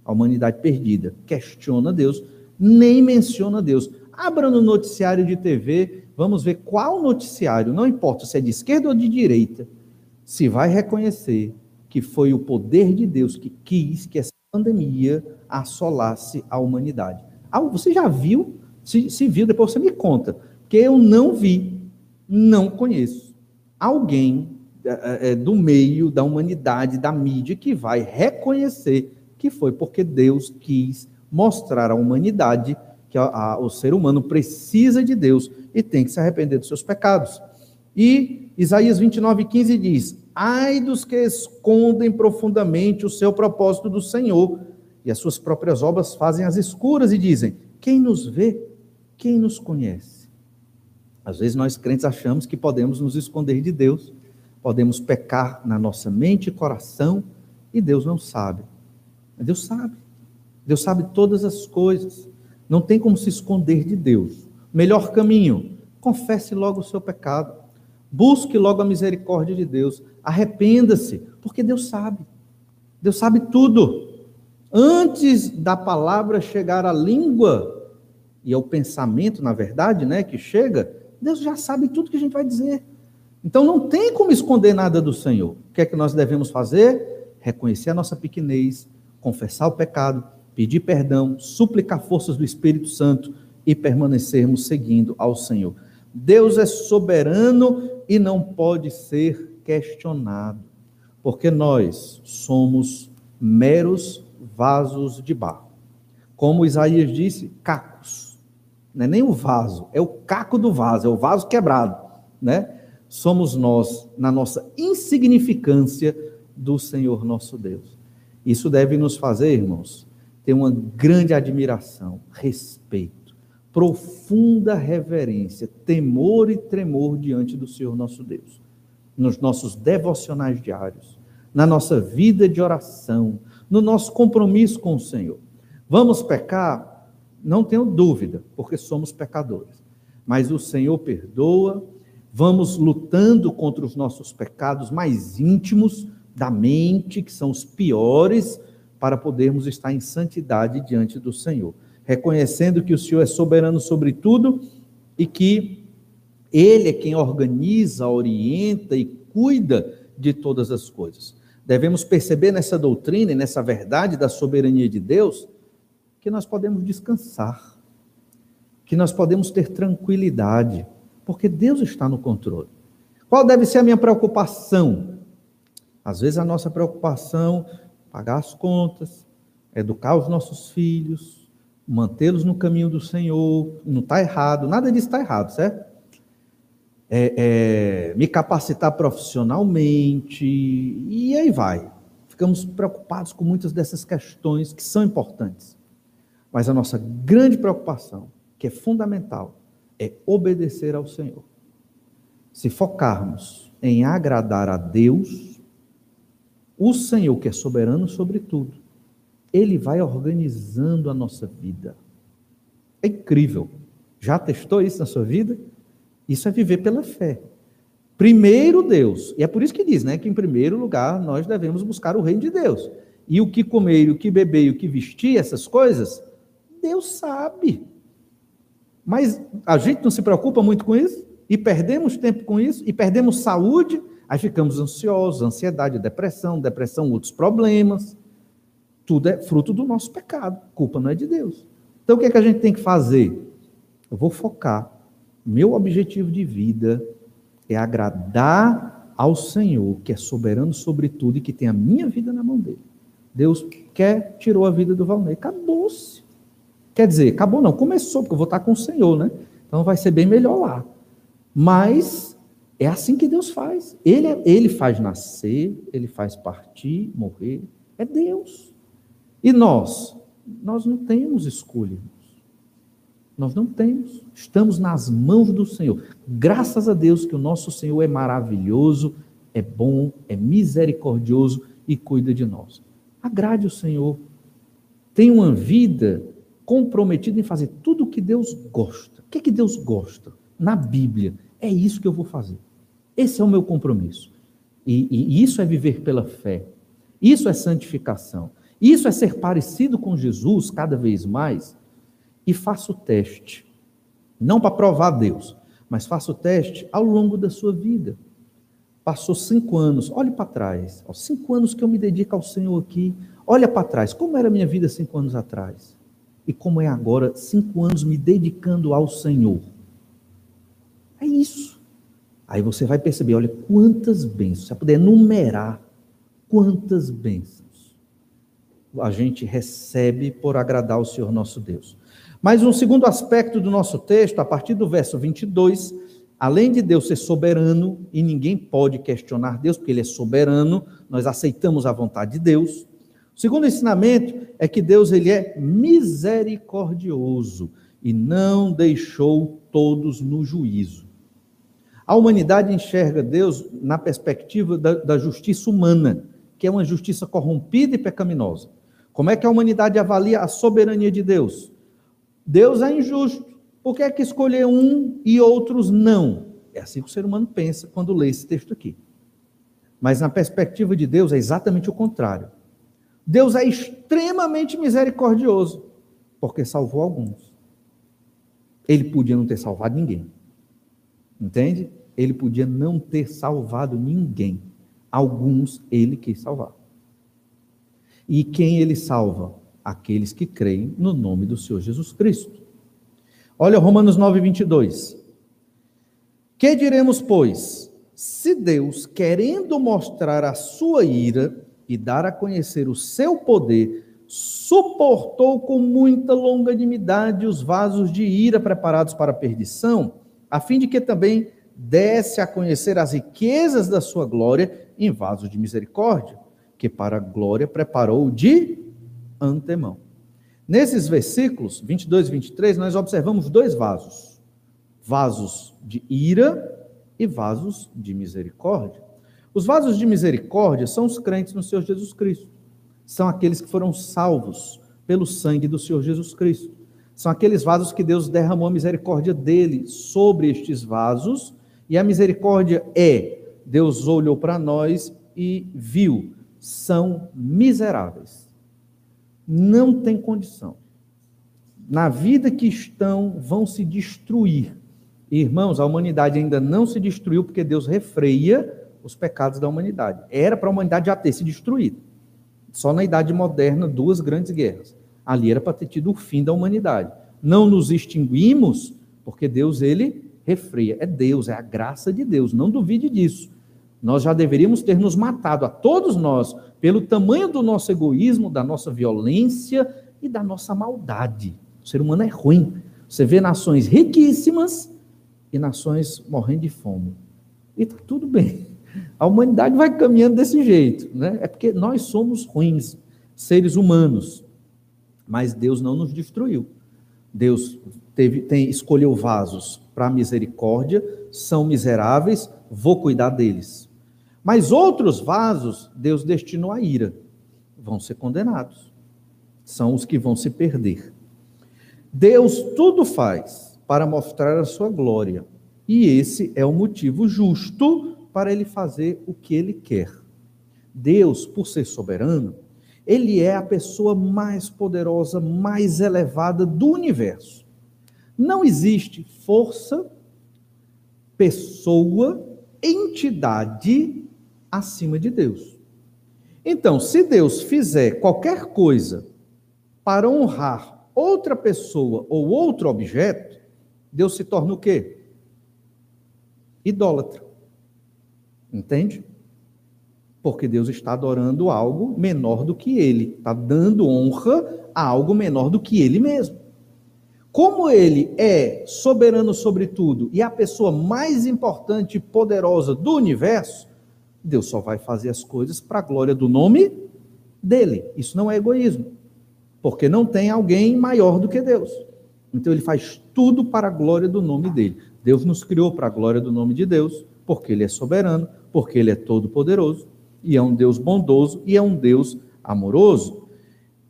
A humanidade perdida questiona Deus, nem menciona Deus. Abra no noticiário de TV, vamos ver qual noticiário, não importa se é de esquerda ou de direita, se vai reconhecer que foi o poder de Deus que quis que essa pandemia assolasse a humanidade. Ah, você já viu? Se, se viu, depois você me conta. Porque eu não vi, não conheço alguém é, do meio da humanidade, da mídia, que vai reconhecer que foi porque Deus quis mostrar à humanidade que a, a, o ser humano precisa de Deus e tem que se arrepender dos seus pecados. E Isaías 29, 15 diz: Ai dos que escondem profundamente o seu propósito do Senhor, e as suas próprias obras fazem as escuras, e dizem: Quem nos vê? Quem nos conhece? Às vezes nós crentes achamos que podemos nos esconder de Deus, podemos pecar na nossa mente e coração, e Deus não sabe. Mas Deus sabe. Deus sabe todas as coisas. Não tem como se esconder de Deus. Melhor caminho: confesse logo o seu pecado. Busque logo a misericórdia de Deus. Arrependa-se, porque Deus sabe. Deus sabe tudo. Antes da palavra chegar à língua e ao pensamento, na verdade, né, que chega, Deus já sabe tudo que a gente vai dizer. Então não tem como esconder nada do Senhor. O que é que nós devemos fazer? Reconhecer a nossa pequenez, confessar o pecado, pedir perdão, suplicar forças do Espírito Santo e permanecermos seguindo ao Senhor. Deus é soberano e não pode ser questionado, porque nós somos meros vasos de barro. Como Isaías disse, cacos. Não é nem o vaso, é o caco do vaso, é o vaso quebrado, né? Somos nós, na nossa insignificância do Senhor nosso Deus. Isso deve nos fazer, irmãos, ter uma grande admiração, respeito profunda reverência, temor e tremor diante do Senhor nosso Deus, nos nossos devocionais diários, na nossa vida de oração, no nosso compromisso com o Senhor. Vamos pecar? Não tenho dúvida, porque somos pecadores. Mas o Senhor perdoa, vamos lutando contra os nossos pecados mais íntimos da mente, que são os piores, para podermos estar em santidade diante do Senhor reconhecendo que o Senhor é soberano sobre tudo e que Ele é quem organiza, orienta e cuida de todas as coisas. Devemos perceber nessa doutrina e nessa verdade da soberania de Deus que nós podemos descansar, que nós podemos ter tranquilidade, porque Deus está no controle. Qual deve ser a minha preocupação? Às vezes a nossa preocupação pagar as contas, educar os nossos filhos, mantê-los no caminho do Senhor, não está errado, nada disso está errado, certo? É, é, me capacitar profissionalmente, e aí vai. Ficamos preocupados com muitas dessas questões que são importantes. Mas a nossa grande preocupação, que é fundamental, é obedecer ao Senhor. Se focarmos em agradar a Deus, o Senhor, que é soberano sobre tudo, ele vai organizando a nossa vida. É incrível. Já testou isso na sua vida? Isso é viver pela fé. Primeiro Deus. E é por isso que diz, né, que em primeiro lugar nós devemos buscar o reino de Deus. E o que comer, o que beber, o que vestir, essas coisas, Deus sabe. Mas a gente não se preocupa muito com isso e perdemos tempo com isso e perdemos saúde, aí ficamos ansiosos, ansiedade, depressão, depressão, outros problemas. Tudo é fruto do nosso pecado. Culpa não é de Deus. Então o que é que a gente tem que fazer? Eu vou focar. Meu objetivo de vida é agradar ao Senhor, que é soberano sobre tudo e que tem a minha vida na mão dele. Deus quer, tirou a vida do Valnei. Acabou-se. Quer dizer, acabou não, começou, porque eu vou estar com o Senhor, né? Então vai ser bem melhor lá. Mas é assim que Deus faz. Ele, é, ele faz nascer, ele faz partir, morrer. É Deus. E nós? Nós não temos escolha. Nós não temos. Estamos nas mãos do Senhor. Graças a Deus que o nosso Senhor é maravilhoso, é bom, é misericordioso e cuida de nós. Agrade o Senhor. Tenha uma vida comprometida em fazer tudo o que Deus gosta. O que, é que Deus gosta? Na Bíblia. É isso que eu vou fazer. Esse é o meu compromisso. E, e isso é viver pela fé. Isso é santificação. Isso é ser parecido com Jesus cada vez mais e faça o teste. Não para provar Deus, mas faça o teste ao longo da sua vida. Passou cinco anos, olhe para trás. cinco anos que eu me dedico ao Senhor aqui. Olha para trás, como era a minha vida cinco anos atrás? E como é agora, cinco anos me dedicando ao Senhor? É isso. Aí você vai perceber, olha, quantas bênçãos, você puder numerar quantas bênçãos a gente recebe por agradar ao Senhor nosso Deus. Mas um segundo aspecto do nosso texto, a partir do verso 22, além de Deus ser soberano, e ninguém pode questionar Deus, porque Ele é soberano, nós aceitamos a vontade de Deus. O segundo ensinamento é que Deus ele é misericordioso e não deixou todos no juízo. A humanidade enxerga Deus na perspectiva da, da justiça humana, que é uma justiça corrompida e pecaminosa. Como é que a humanidade avalia a soberania de Deus? Deus é injusto. Por que é que escolher um e outros não? É assim que o ser humano pensa quando lê esse texto aqui. Mas na perspectiva de Deus é exatamente o contrário. Deus é extremamente misericordioso, porque salvou alguns. Ele podia não ter salvado ninguém. Entende? Ele podia não ter salvado ninguém. Alguns ele quis salvar. E quem ele salva? aqueles que creem no nome do Senhor Jesus Cristo. Olha Romanos 9, 22. Que diremos, pois? Se Deus, querendo mostrar a sua ira e dar a conhecer o seu poder, suportou com muita longanimidade os vasos de ira preparados para a perdição, a fim de que também desse a conhecer as riquezas da sua glória em vasos de misericórdia, que para a glória preparou de antemão. Nesses versículos 22 e 23, nós observamos dois vasos: vasos de ira e vasos de misericórdia. Os vasos de misericórdia são os crentes no Senhor Jesus Cristo. São aqueles que foram salvos pelo sangue do Senhor Jesus Cristo. São aqueles vasos que Deus derramou a misericórdia dele sobre estes vasos, e a misericórdia é: Deus olhou para nós e viu, são miseráveis não tem condição. Na vida que estão, vão se destruir. Irmãos, a humanidade ainda não se destruiu porque Deus refreia os pecados da humanidade. Era para a humanidade já ter se destruído. Só na Idade Moderna, duas grandes guerras. Ali era para ter tido o fim da humanidade. Não nos extinguimos porque Deus, ele refreia. É Deus, é a graça de Deus. Não duvide disso. Nós já deveríamos ter nos matado, a todos nós, pelo tamanho do nosso egoísmo, da nossa violência e da nossa maldade. O ser humano é ruim. Você vê nações riquíssimas e nações morrendo de fome. E está tudo bem. A humanidade vai caminhando desse jeito. Né? É porque nós somos ruins, seres humanos. Mas Deus não nos destruiu. Deus teve, tem, escolheu vasos para misericórdia, são miseráveis, vou cuidar deles. Mas outros vasos, Deus destinou à ira, vão ser condenados. São os que vão se perder. Deus tudo faz para mostrar a sua glória, e esse é o motivo justo para ele fazer o que ele quer. Deus, por ser soberano, ele é a pessoa mais poderosa, mais elevada do universo. Não existe força, pessoa, entidade acima de Deus. Então, se Deus fizer qualquer coisa para honrar outra pessoa ou outro objeto, Deus se torna o quê? Idólatra. Entende? Porque Deus está adorando algo menor do que ele, está dando honra a algo menor do que ele mesmo. Como ele é soberano sobre tudo e a pessoa mais importante e poderosa do universo, Deus só vai fazer as coisas para a glória do nome dele. Isso não é egoísmo, porque não tem alguém maior do que Deus. Então ele faz tudo para a glória do nome dele. Deus nos criou para a glória do nome de Deus, porque ele é soberano, porque ele é todo poderoso e é um Deus bondoso e é um Deus amoroso.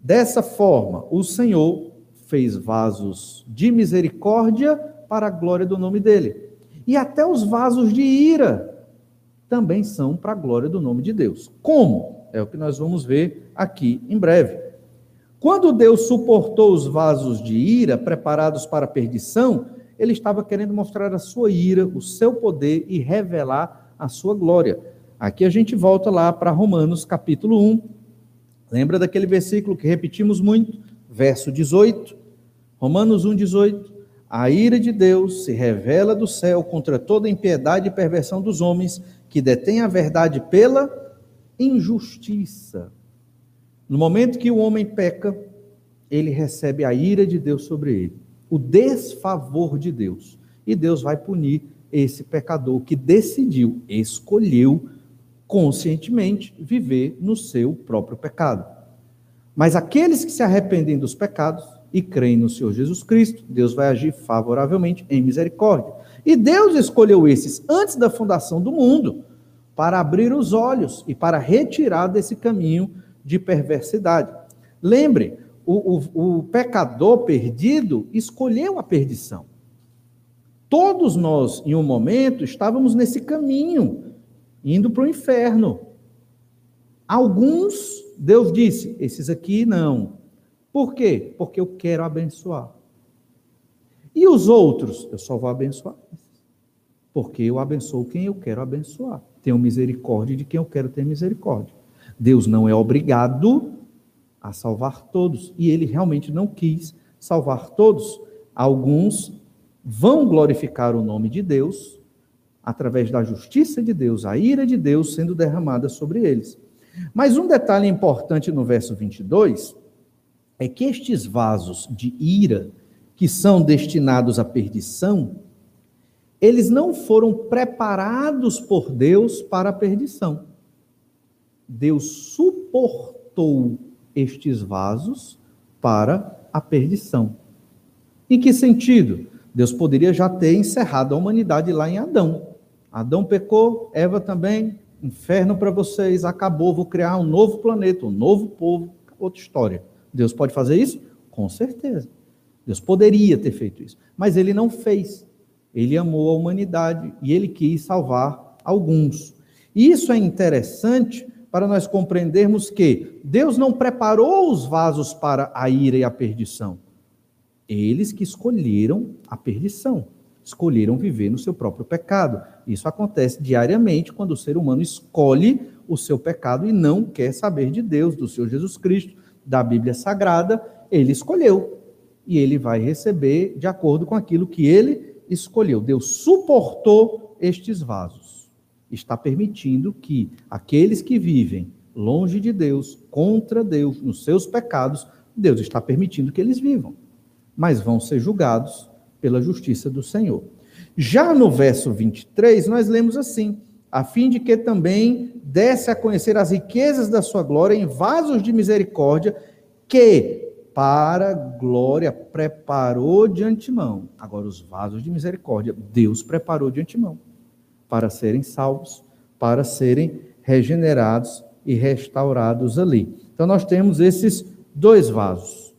Dessa forma, o Senhor fez vasos de misericórdia para a glória do nome dele. E até os vasos de ira também são para a glória do nome de Deus. Como? É o que nós vamos ver aqui em breve. Quando Deus suportou os vasos de ira preparados para a perdição, ele estava querendo mostrar a sua ira, o seu poder e revelar a sua glória. Aqui a gente volta lá para Romanos capítulo 1. Lembra daquele versículo que repetimos muito? Verso 18. Romanos 1, 18. A ira de Deus se revela do céu contra toda impiedade e perversão dos homens que detêm a verdade pela injustiça. No momento que o homem peca, ele recebe a ira de Deus sobre ele, o desfavor de Deus. E Deus vai punir esse pecador que decidiu, escolheu conscientemente viver no seu próprio pecado. Mas aqueles que se arrependem dos pecados e creem no Senhor Jesus Cristo, Deus vai agir favoravelmente em misericórdia. E Deus escolheu esses antes da fundação do mundo para abrir os olhos e para retirar desse caminho de perversidade. Lembre, o, o, o pecador perdido escolheu a perdição. Todos nós, em um momento, estávamos nesse caminho indo para o inferno. Alguns, Deus disse, esses aqui não. Por quê? Porque eu quero abençoar. E os outros, eu só vou abençoar. Porque eu abençoo quem eu quero abençoar. Tenho misericórdia de quem eu quero ter misericórdia. Deus não é obrigado a salvar todos. E ele realmente não quis salvar todos. Alguns vão glorificar o nome de Deus através da justiça de Deus, a ira de Deus sendo derramada sobre eles. Mas um detalhe importante no verso 22 é que estes vasos de ira, que são destinados à perdição, eles não foram preparados por Deus para a perdição. Deus suportou estes vasos para a perdição. Em que sentido? Deus poderia já ter encerrado a humanidade lá em Adão. Adão pecou, Eva também, inferno para vocês, acabou, vou criar um novo planeta, um novo povo, outra história. Deus pode fazer isso? Com certeza. Deus poderia ter feito isso, mas ele não fez. Ele amou a humanidade e ele quis salvar alguns. E isso é interessante para nós compreendermos que Deus não preparou os vasos para a ira e a perdição. Eles que escolheram a perdição escolheram viver no seu próprio pecado. Isso acontece diariamente quando o ser humano escolhe o seu pecado e não quer saber de Deus, do Senhor Jesus Cristo, da Bíblia Sagrada. Ele escolheu e ele vai receber de acordo com aquilo que ele escolheu. Deus suportou estes vasos. Está permitindo que aqueles que vivem longe de Deus, contra Deus, nos seus pecados, Deus está permitindo que eles vivam. Mas vão ser julgados pela justiça do Senhor. Já no verso 23, nós lemos assim: a fim de que também desse a conhecer as riquezas da sua glória em vasos de misericórdia, que para glória preparou de antemão. Agora, os vasos de misericórdia, Deus preparou de antemão para serem salvos, para serem regenerados e restaurados ali. Então, nós temos esses dois vasos: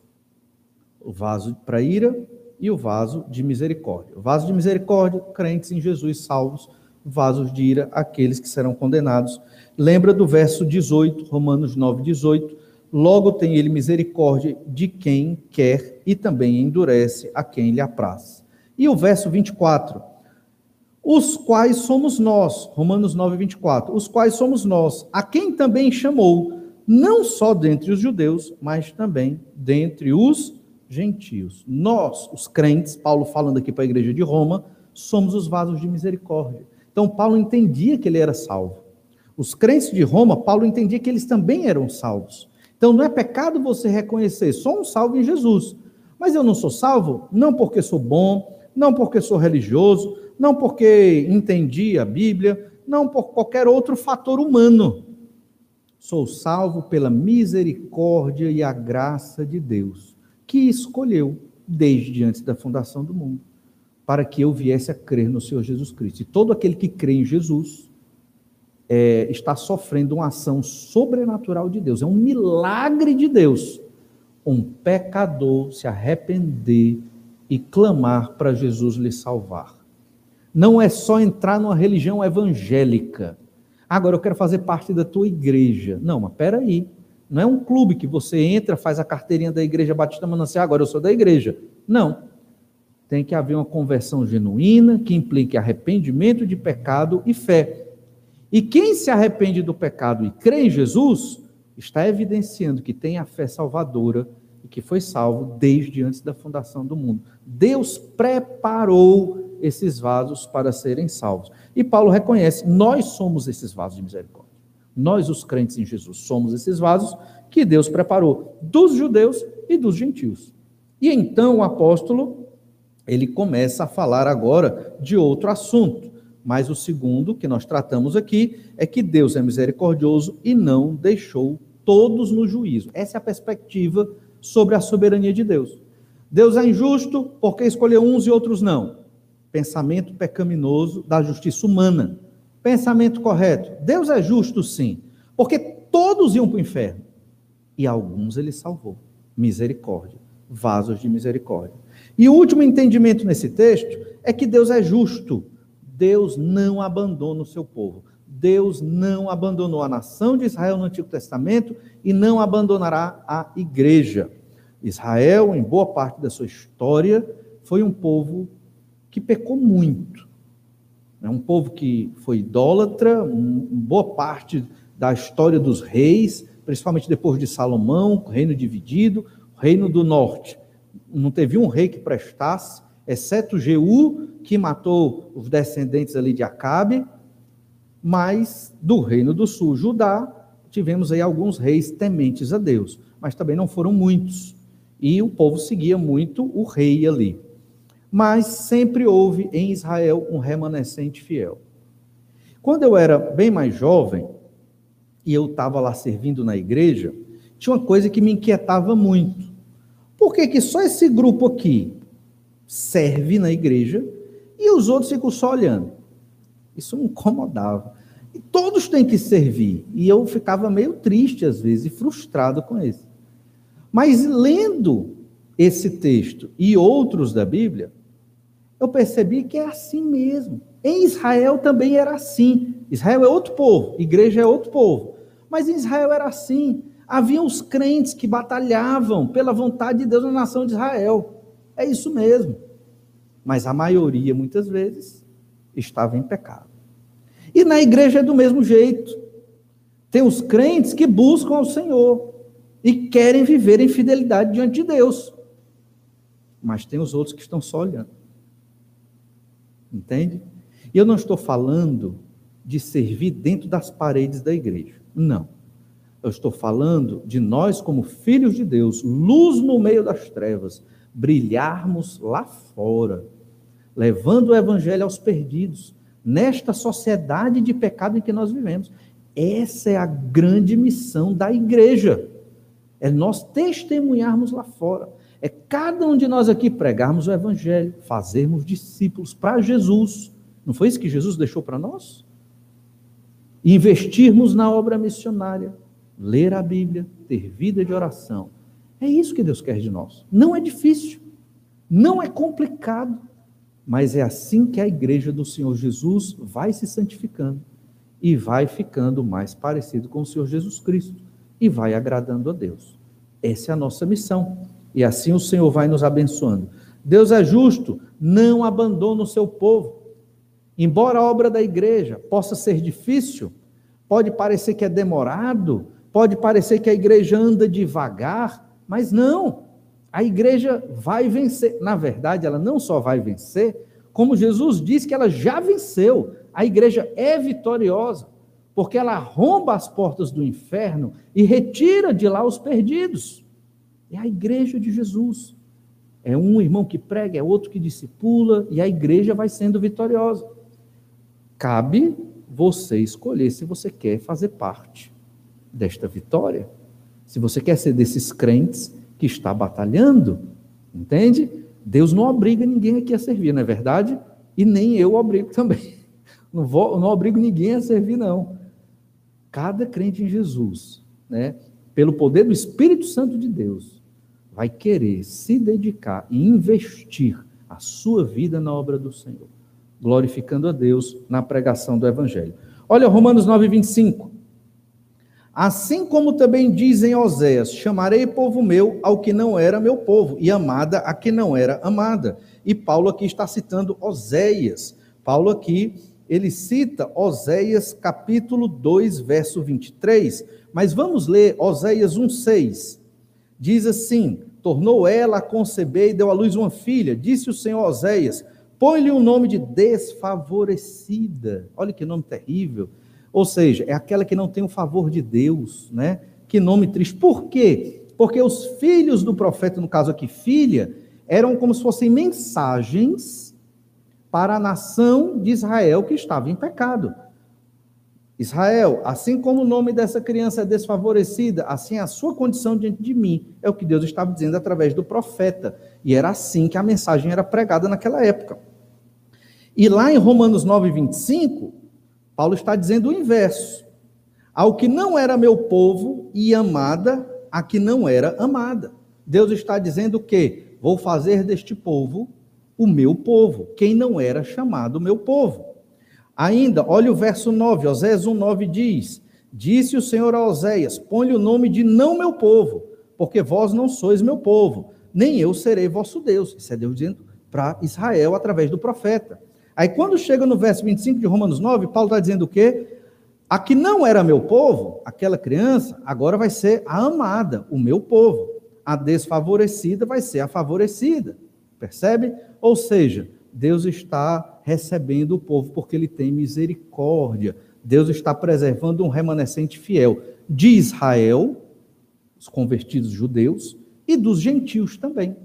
o vaso para ira e o vaso de misericórdia. O vaso de misericórdia, crentes em Jesus salvos, vasos de ira, aqueles que serão condenados. Lembra do verso 18, Romanos 9, 18. Logo tem ele misericórdia de quem quer e também endurece a quem lhe apraz. E o verso 24, os quais somos nós, Romanos 9, 24, os quais somos nós, a quem também chamou, não só dentre os judeus, mas também dentre os gentios. Nós, os crentes, Paulo falando aqui para a igreja de Roma, somos os vasos de misericórdia. Então, Paulo entendia que ele era salvo. Os crentes de Roma, Paulo entendia que eles também eram salvos. Então, não é pecado você reconhecer, somos salvos em Jesus. Mas eu não sou salvo não porque sou bom, não porque sou religioso, não porque entendi a Bíblia, não por qualquer outro fator humano. Sou salvo pela misericórdia e a graça de Deus, que escolheu desde antes da fundação do mundo, para que eu viesse a crer no Senhor Jesus Cristo. E todo aquele que crê em Jesus é, está sofrendo uma ação sobrenatural de Deus, é um milagre de Deus. Um pecador se arrepender e clamar para Jesus lhe salvar. Não é só entrar numa religião evangélica. Agora eu quero fazer parte da tua igreja. Não, mas peraí. Não é um clube que você entra, faz a carteirinha da igreja Batista Manancial, agora eu sou da igreja. Não. Tem que haver uma conversão genuína que implique arrependimento de pecado e fé. E quem se arrepende do pecado e crê em Jesus, está evidenciando que tem a fé salvadora e que foi salvo desde antes da fundação do mundo. Deus preparou esses vasos para serem salvos. E Paulo reconhece: nós somos esses vasos de misericórdia. Nós, os crentes em Jesus, somos esses vasos que Deus preparou dos judeus e dos gentios. E então o apóstolo, ele começa a falar agora de outro assunto. Mas o segundo que nós tratamos aqui é que Deus é misericordioso e não deixou todos no juízo. Essa é a perspectiva sobre a soberania de Deus. Deus é injusto porque escolheu uns e outros não. Pensamento pecaminoso da justiça humana. Pensamento correto. Deus é justo sim, porque todos iam para o inferno e alguns ele salvou. Misericórdia, vasos de misericórdia. E o último entendimento nesse texto é que Deus é justo. Deus não abandona o seu povo. Deus não abandonou a nação de Israel no Antigo Testamento e não abandonará a igreja. Israel, em boa parte da sua história, foi um povo que pecou muito. É um povo que foi idólatra, boa parte da história dos reis, principalmente depois de Salomão, reino dividido, reino do norte. Não teve um rei que prestasse, exceto Jeú, que matou os descendentes ali de Acabe, mas do reino do sul, Judá, tivemos aí alguns reis tementes a Deus, mas também não foram muitos. E o povo seguia muito o rei ali. Mas sempre houve em Israel um remanescente fiel. Quando eu era bem mais jovem, e eu estava lá servindo na igreja, tinha uma coisa que me inquietava muito. Por que, que só esse grupo aqui serve na igreja e os outros ficam só olhando? Isso me incomodava. E todos têm que servir. E eu ficava meio triste às vezes e frustrado com isso. Mas lendo esse texto e outros da Bíblia, eu percebi que é assim mesmo. Em Israel também era assim. Israel é outro povo, igreja é outro povo. Mas em Israel era assim. Havia os crentes que batalhavam pela vontade de Deus na nação de Israel. É isso mesmo. Mas a maioria, muitas vezes, estava em pecado. E na igreja é do mesmo jeito. Tem os crentes que buscam ao Senhor e querem viver em fidelidade diante de Deus. Mas tem os outros que estão só olhando. Entende? E eu não estou falando de servir dentro das paredes da igreja. Não. Eu estou falando de nós, como filhos de Deus, luz no meio das trevas, brilharmos lá fora, levando o evangelho aos perdidos, nesta sociedade de pecado em que nós vivemos. Essa é a grande missão da igreja. É nós testemunharmos lá fora. É cada um de nós aqui pregarmos o evangelho, fazermos discípulos para Jesus. Não foi isso que Jesus deixou para nós? Investirmos na obra missionária, ler a Bíblia, ter vida de oração. É isso que Deus quer de nós. Não é difícil, não é complicado. Mas é assim que a igreja do Senhor Jesus vai se santificando e vai ficando mais parecido com o Senhor Jesus Cristo e vai agradando a Deus. Essa é a nossa missão. E assim o Senhor vai nos abençoando. Deus é justo, não abandona o seu povo. Embora a obra da igreja possa ser difícil, pode parecer que é demorado, pode parecer que a igreja anda devagar, mas não. A igreja vai vencer. Na verdade, ela não só vai vencer, como Jesus disse que ela já venceu. A igreja é vitoriosa, porque ela arromba as portas do inferno e retira de lá os perdidos. É a igreja de Jesus. É um irmão que prega, é outro que discipula, e a igreja vai sendo vitoriosa. Cabe você escolher se você quer fazer parte desta vitória. Se você quer ser desses crentes que está batalhando, entende? Deus não obriga ninguém aqui a servir, não é verdade? E nem eu obrigo (laughs) também. Não, vou, não obrigo ninguém a servir, não. Cada crente em Jesus, né, pelo poder do Espírito Santo de Deus, vai querer se dedicar e investir a sua vida na obra do Senhor, glorificando a Deus na pregação do Evangelho. Olha Romanos 9, 25. Assim como também dizem Oséias: chamarei povo meu ao que não era meu povo, e amada a que não era amada. E Paulo aqui está citando Oséias. Paulo aqui, ele cita Oséias capítulo 2, verso 23. Mas vamos ler Oséias 1,6. Diz assim: Tornou ela a conceber e deu à luz uma filha. Disse o Senhor Oséias: Põe-lhe o um nome de desfavorecida. Olha que nome terrível ou seja, é aquela que não tem o favor de Deus, né? Que nome triste. Por quê? Porque os filhos do profeta, no caso aqui, filha, eram como se fossem mensagens para a nação de Israel que estava em pecado. Israel, assim como o nome dessa criança é desfavorecida, assim a sua condição diante de mim, é o que Deus estava dizendo através do profeta. E era assim que a mensagem era pregada naquela época. E lá em Romanos 9, 25, Paulo está dizendo o inverso. Ao que não era meu povo e amada, a que não era amada. Deus está dizendo que vou fazer deste povo o meu povo, quem não era chamado meu povo. Ainda, olha o verso 9, Oséias 1,9 diz: Disse o Senhor a Oséias: Põe-lhe o nome de não meu povo, porque vós não sois meu povo, nem eu serei vosso Deus. Isso é Deus dizendo para Israel através do profeta. Aí quando chega no verso 25 de Romanos 9, Paulo está dizendo o quê? A que não era meu povo, aquela criança, agora vai ser a amada, o meu povo. A desfavorecida vai ser a favorecida. Percebe? Ou seja, Deus está recebendo o povo porque ele tem misericórdia. Deus está preservando um remanescente fiel de Israel, os convertidos judeus, e dos gentios também,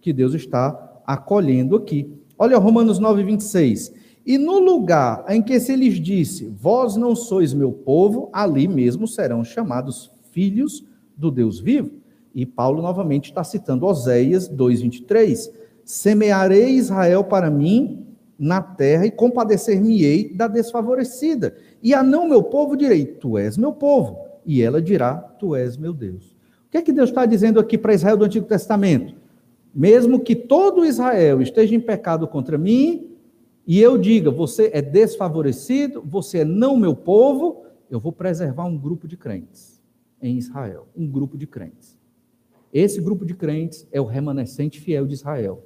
que Deus está acolhendo aqui. Olha Romanos 9, 26. E no lugar em que se lhes disse, vós não sois meu povo, ali mesmo serão chamados filhos do Deus vivo. E Paulo novamente está citando Oséias 2,23. Semearei Israel para mim na terra e compadecer-me-ei da desfavorecida. E a não meu povo direi, tu és meu povo. E ela dirá, tu és meu Deus. O que é que Deus está dizendo aqui para Israel do Antigo Testamento? Mesmo que todo Israel esteja em pecado contra mim, e eu diga, você é desfavorecido, você é não meu povo, eu vou preservar um grupo de crentes em Israel, um grupo de crentes. Esse grupo de crentes é o remanescente fiel de Israel.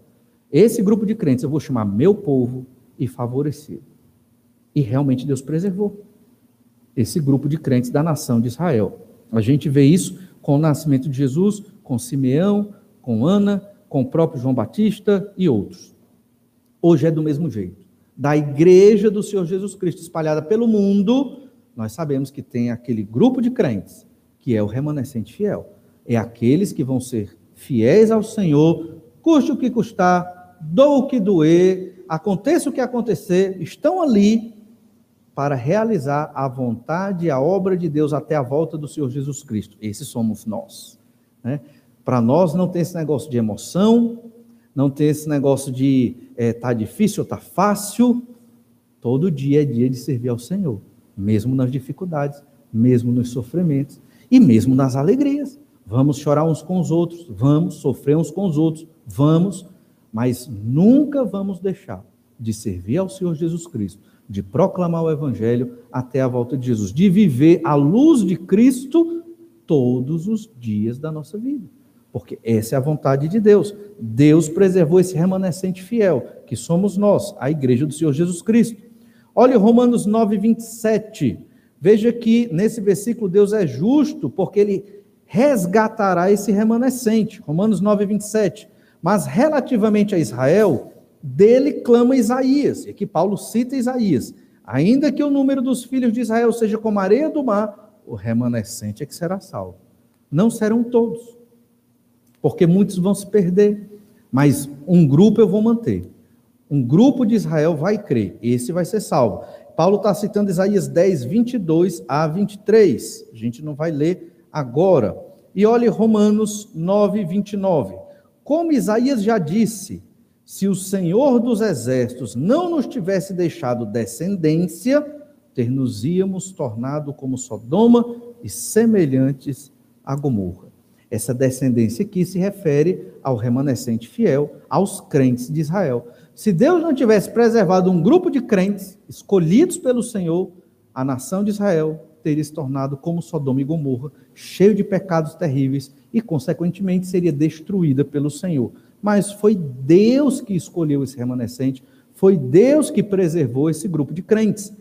Esse grupo de crentes eu vou chamar meu povo e favorecido. E realmente Deus preservou esse grupo de crentes da nação de Israel. A gente vê isso com o nascimento de Jesus, com Simeão, com Ana, com o próprio João Batista e outros. Hoje é do mesmo jeito. Da igreja do Senhor Jesus Cristo espalhada pelo mundo, nós sabemos que tem aquele grupo de crentes, que é o remanescente fiel. É aqueles que vão ser fiéis ao Senhor, custe o que custar, dou o que doer, aconteça o que acontecer, estão ali para realizar a vontade e a obra de Deus até a volta do Senhor Jesus Cristo. Esses somos nós. Né? Para nós não tem esse negócio de emoção, não tem esse negócio de é, tá difícil tá fácil. Todo dia é dia de servir ao Senhor, mesmo nas dificuldades, mesmo nos sofrimentos e mesmo nas alegrias. Vamos chorar uns com os outros, vamos sofrer uns com os outros, vamos, mas nunca vamos deixar de servir ao Senhor Jesus Cristo, de proclamar o Evangelho até a volta de Jesus, de viver à luz de Cristo todos os dias da nossa vida. Porque essa é a vontade de Deus. Deus preservou esse remanescente fiel, que somos nós, a igreja do Senhor Jesus Cristo. Olha Romanos 9, 27. Veja que nesse versículo Deus é justo, porque ele resgatará esse remanescente. Romanos 9, 27. Mas relativamente a Israel, dele clama Isaías. E aqui Paulo cita Isaías. Ainda que o número dos filhos de Israel seja como a areia do mar, o remanescente é que será salvo. Não serão todos porque muitos vão se perder. Mas um grupo eu vou manter. Um grupo de Israel vai crer. Esse vai ser salvo. Paulo está citando Isaías 10, 22 a 23. A gente não vai ler agora. E olhe Romanos 9, 29. Como Isaías já disse, se o Senhor dos Exércitos não nos tivesse deixado descendência, ter-nos-íamos tornado como Sodoma e semelhantes a Gomorra. Essa descendência aqui se refere ao remanescente fiel, aos crentes de Israel. Se Deus não tivesse preservado um grupo de crentes escolhidos pelo Senhor, a nação de Israel teria se tornado como Sodoma e Gomorra, cheio de pecados terríveis e, consequentemente, seria destruída pelo Senhor. Mas foi Deus que escolheu esse remanescente, foi Deus que preservou esse grupo de crentes.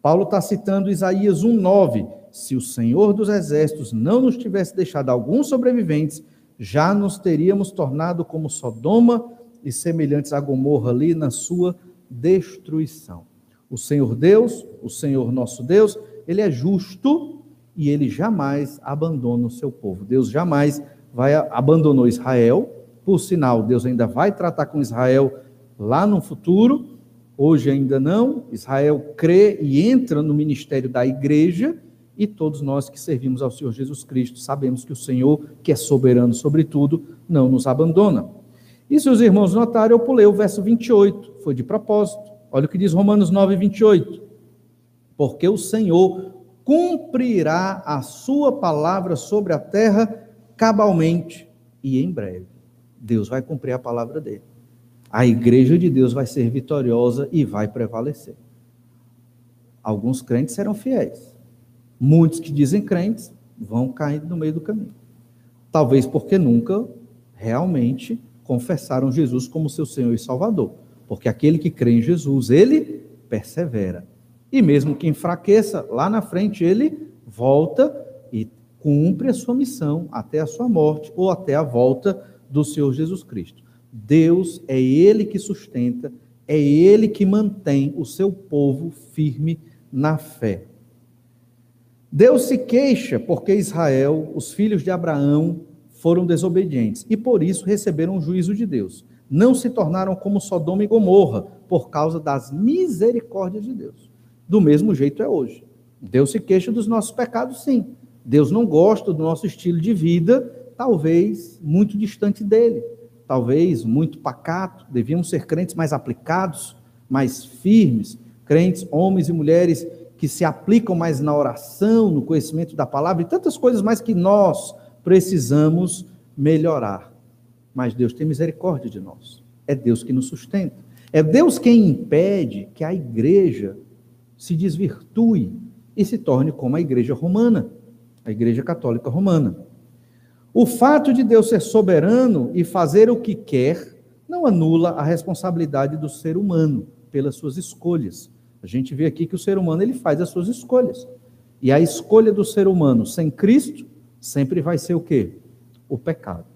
Paulo está citando Isaías 1,9. Se o Senhor dos Exércitos não nos tivesse deixado alguns sobreviventes, já nos teríamos tornado como Sodoma e semelhantes a Gomorra ali na sua destruição. O Senhor Deus, o Senhor nosso Deus, ele é justo e ele jamais abandona o seu povo. Deus jamais vai abandonou Israel. Por sinal, Deus ainda vai tratar com Israel lá no futuro, Hoje ainda não. Israel crê e entra no ministério da igreja, e todos nós que servimos ao Senhor Jesus Cristo sabemos que o Senhor, que é soberano sobre tudo, não nos abandona. E se os irmãos notarem, eu pulei o verso 28, foi de propósito. Olha o que diz Romanos 9, 28. Porque o Senhor cumprirá a sua palavra sobre a terra cabalmente e em breve. Deus vai cumprir a palavra dele a igreja de Deus vai ser vitoriosa e vai prevalecer. Alguns crentes serão fiéis. Muitos que dizem crentes vão cair no meio do caminho. Talvez porque nunca realmente confessaram Jesus como seu Senhor e Salvador. Porque aquele que crê em Jesus, ele persevera. E mesmo que enfraqueça, lá na frente ele volta e cumpre a sua missão até a sua morte ou até a volta do Senhor Jesus Cristo. Deus é Ele que sustenta, é Ele que mantém o seu povo firme na fé. Deus se queixa porque Israel, os filhos de Abraão, foram desobedientes e por isso receberam o juízo de Deus. Não se tornaram como Sodoma e Gomorra por causa das misericórdias de Deus. Do mesmo jeito é hoje. Deus se queixa dos nossos pecados, sim. Deus não gosta do nosso estilo de vida, talvez muito distante dele talvez muito pacato, devíamos ser crentes mais aplicados, mais firmes, crentes, homens e mulheres que se aplicam mais na oração, no conhecimento da palavra e tantas coisas mais que nós precisamos melhorar. Mas Deus tem misericórdia de nós. É Deus que nos sustenta. É Deus quem impede que a igreja se desvirtue e se torne como a igreja romana, a igreja católica romana. O fato de Deus ser soberano e fazer o que quer não anula a responsabilidade do ser humano pelas suas escolhas. A gente vê aqui que o ser humano ele faz as suas escolhas. E a escolha do ser humano sem Cristo sempre vai ser o quê? O pecado.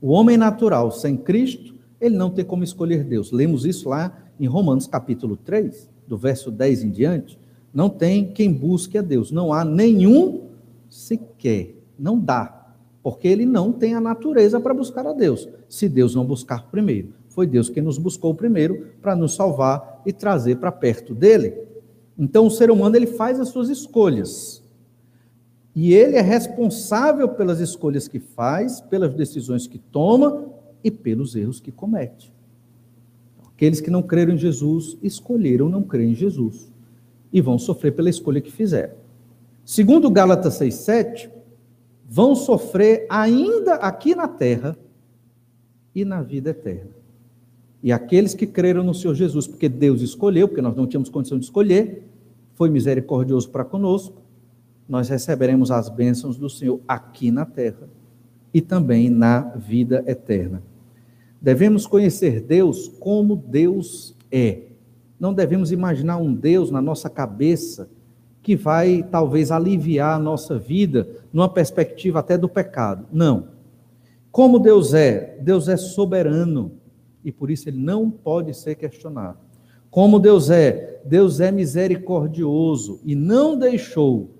O homem natural sem Cristo, ele não tem como escolher Deus. Lemos isso lá em Romanos capítulo 3, do verso 10 em diante. Não tem quem busque a Deus. Não há nenhum sequer. Não dá porque ele não tem a natureza para buscar a Deus, se Deus não buscar primeiro. Foi Deus quem nos buscou primeiro para nos salvar e trazer para perto dele. Então o ser humano ele faz as suas escolhas. E ele é responsável pelas escolhas que faz, pelas decisões que toma e pelos erros que comete. Aqueles que não creram em Jesus escolheram não crer em Jesus e vão sofrer pela escolha que fizeram. Segundo Gálatas 6:7, vão sofrer ainda aqui na terra e na vida eterna. E aqueles que creram no Senhor Jesus, porque Deus escolheu, porque nós não tínhamos condição de escolher, foi misericordioso para conosco, nós receberemos as bênçãos do Senhor aqui na terra e também na vida eterna. Devemos conhecer Deus como Deus é. Não devemos imaginar um Deus na nossa cabeça que vai talvez aliviar a nossa vida numa perspectiva até do pecado. Não. Como Deus é? Deus é soberano e por isso ele não pode ser questionado. Como Deus é? Deus é misericordioso e não deixou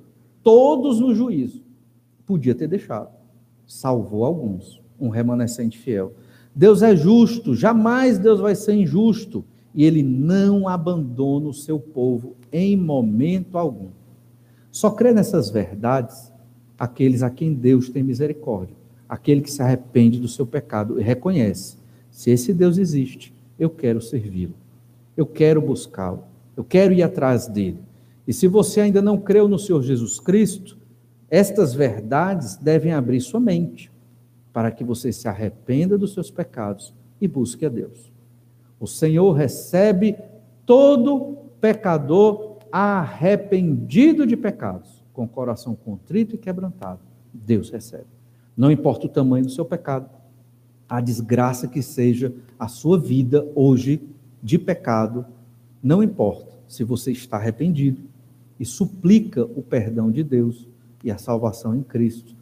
todos no juízo. Podia ter deixado. Salvou alguns, um remanescente fiel. Deus é justo, jamais Deus vai ser injusto, e ele não abandona o seu povo em momento algum. Só crê nessas verdades aqueles a quem Deus tem misericórdia, aquele que se arrepende do seu pecado e reconhece: se esse Deus existe, eu quero servi-lo, eu quero buscá-lo, eu quero ir atrás dele. E se você ainda não creu no Senhor Jesus Cristo, estas verdades devem abrir sua mente para que você se arrependa dos seus pecados e busque a Deus. O Senhor recebe todo pecador arrependido de pecados, com coração contrito e quebrantado. Deus recebe. Não importa o tamanho do seu pecado, a desgraça que seja a sua vida hoje de pecado, não importa se você está arrependido e suplica o perdão de Deus e a salvação em Cristo,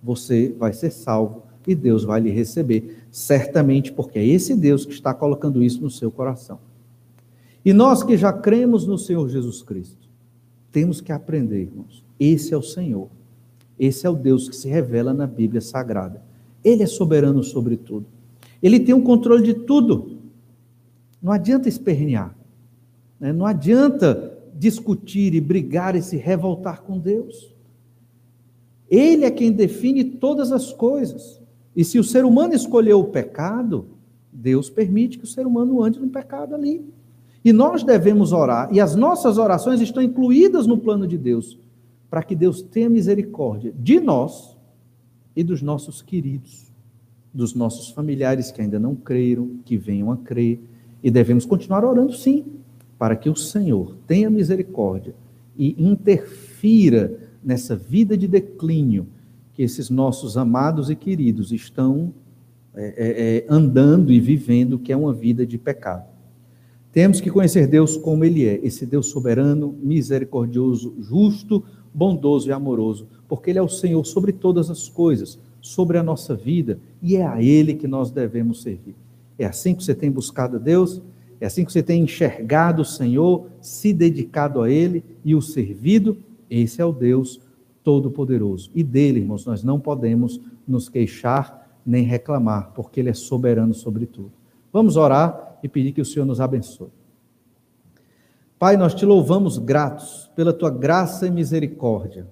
você vai ser salvo e Deus vai lhe receber, certamente porque é esse Deus que está colocando isso no seu coração. E nós que já cremos no Senhor Jesus Cristo, temos que aprender, irmãos. Esse é o Senhor. Esse é o Deus que se revela na Bíblia Sagrada. Ele é soberano sobre tudo. Ele tem o um controle de tudo. Não adianta espernear. Né? Não adianta discutir e brigar e se revoltar com Deus. Ele é quem define todas as coisas. E se o ser humano escolheu o pecado, Deus permite que o ser humano ande no pecado ali. E nós devemos orar, e as nossas orações estão incluídas no plano de Deus, para que Deus tenha misericórdia de nós e dos nossos queridos, dos nossos familiares que ainda não creram, que venham a crer, e devemos continuar orando sim, para que o Senhor tenha misericórdia e interfira nessa vida de declínio que esses nossos amados e queridos estão é, é, é, andando e vivendo, que é uma vida de pecado. Temos que conhecer Deus como Ele é, esse Deus soberano, misericordioso, justo, bondoso e amoroso, porque Ele é o Senhor sobre todas as coisas, sobre a nossa vida, e é a Ele que nós devemos servir. É assim que você tem buscado a Deus, é assim que você tem enxergado o Senhor, se dedicado a Ele e o servido. Esse é o Deus Todo-Poderoso. E dele, irmãos, nós não podemos nos queixar nem reclamar, porque ele é soberano sobre tudo. Vamos orar e pedir que o Senhor nos abençoe. Pai, nós te louvamos gratos pela tua graça e misericórdia,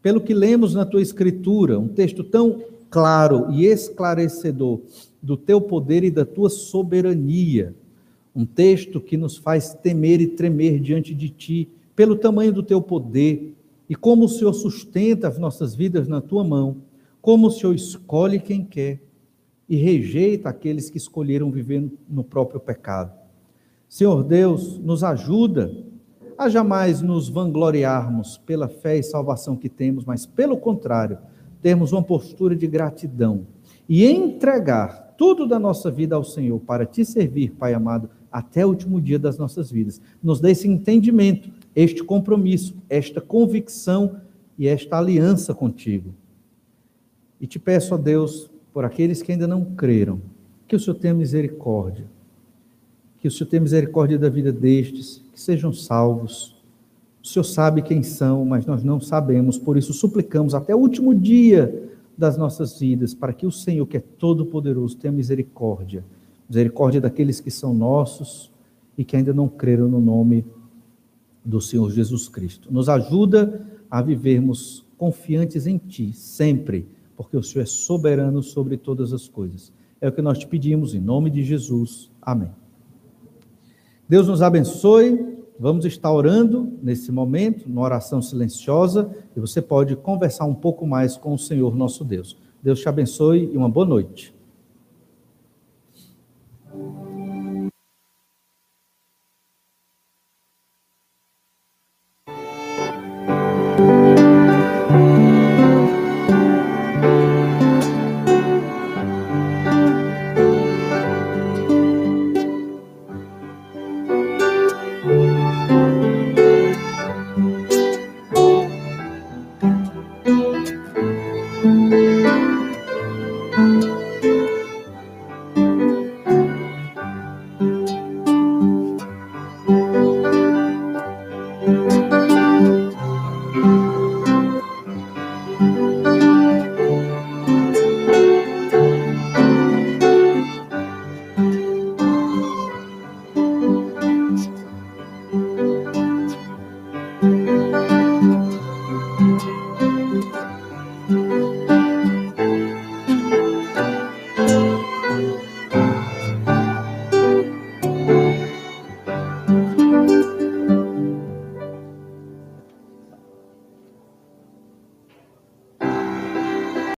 pelo que lemos na tua escritura, um texto tão claro e esclarecedor do teu poder e da tua soberania, um texto que nos faz temer e tremer diante de ti, pelo tamanho do teu poder, e como o Senhor sustenta as nossas vidas na tua mão, como o Senhor escolhe quem quer e rejeita aqueles que escolheram viver no próprio pecado. Senhor Deus, nos ajuda a jamais nos vangloriarmos pela fé e salvação que temos, mas pelo contrário, termos uma postura de gratidão e entregar tudo da nossa vida ao Senhor para te servir, Pai amado, até o último dia das nossas vidas. Nos dê esse entendimento este compromisso, esta convicção e esta aliança contigo. E te peço a Deus, por aqueles que ainda não creram, que o Senhor tenha misericórdia, que o Senhor tenha misericórdia da vida destes, que sejam salvos. O Senhor sabe quem são, mas nós não sabemos, por isso suplicamos até o último dia das nossas vidas, para que o Senhor, que é todo-poderoso, tenha misericórdia, misericórdia daqueles que são nossos e que ainda não creram no nome do Senhor Jesus Cristo. Nos ajuda a vivermos confiantes em Ti, sempre, porque o Senhor é soberano sobre todas as coisas. É o que nós te pedimos, em nome de Jesus. Amém. Deus nos abençoe. Vamos estar orando nesse momento, numa oração silenciosa, e você pode conversar um pouco mais com o Senhor nosso Deus. Deus te abençoe e uma boa noite.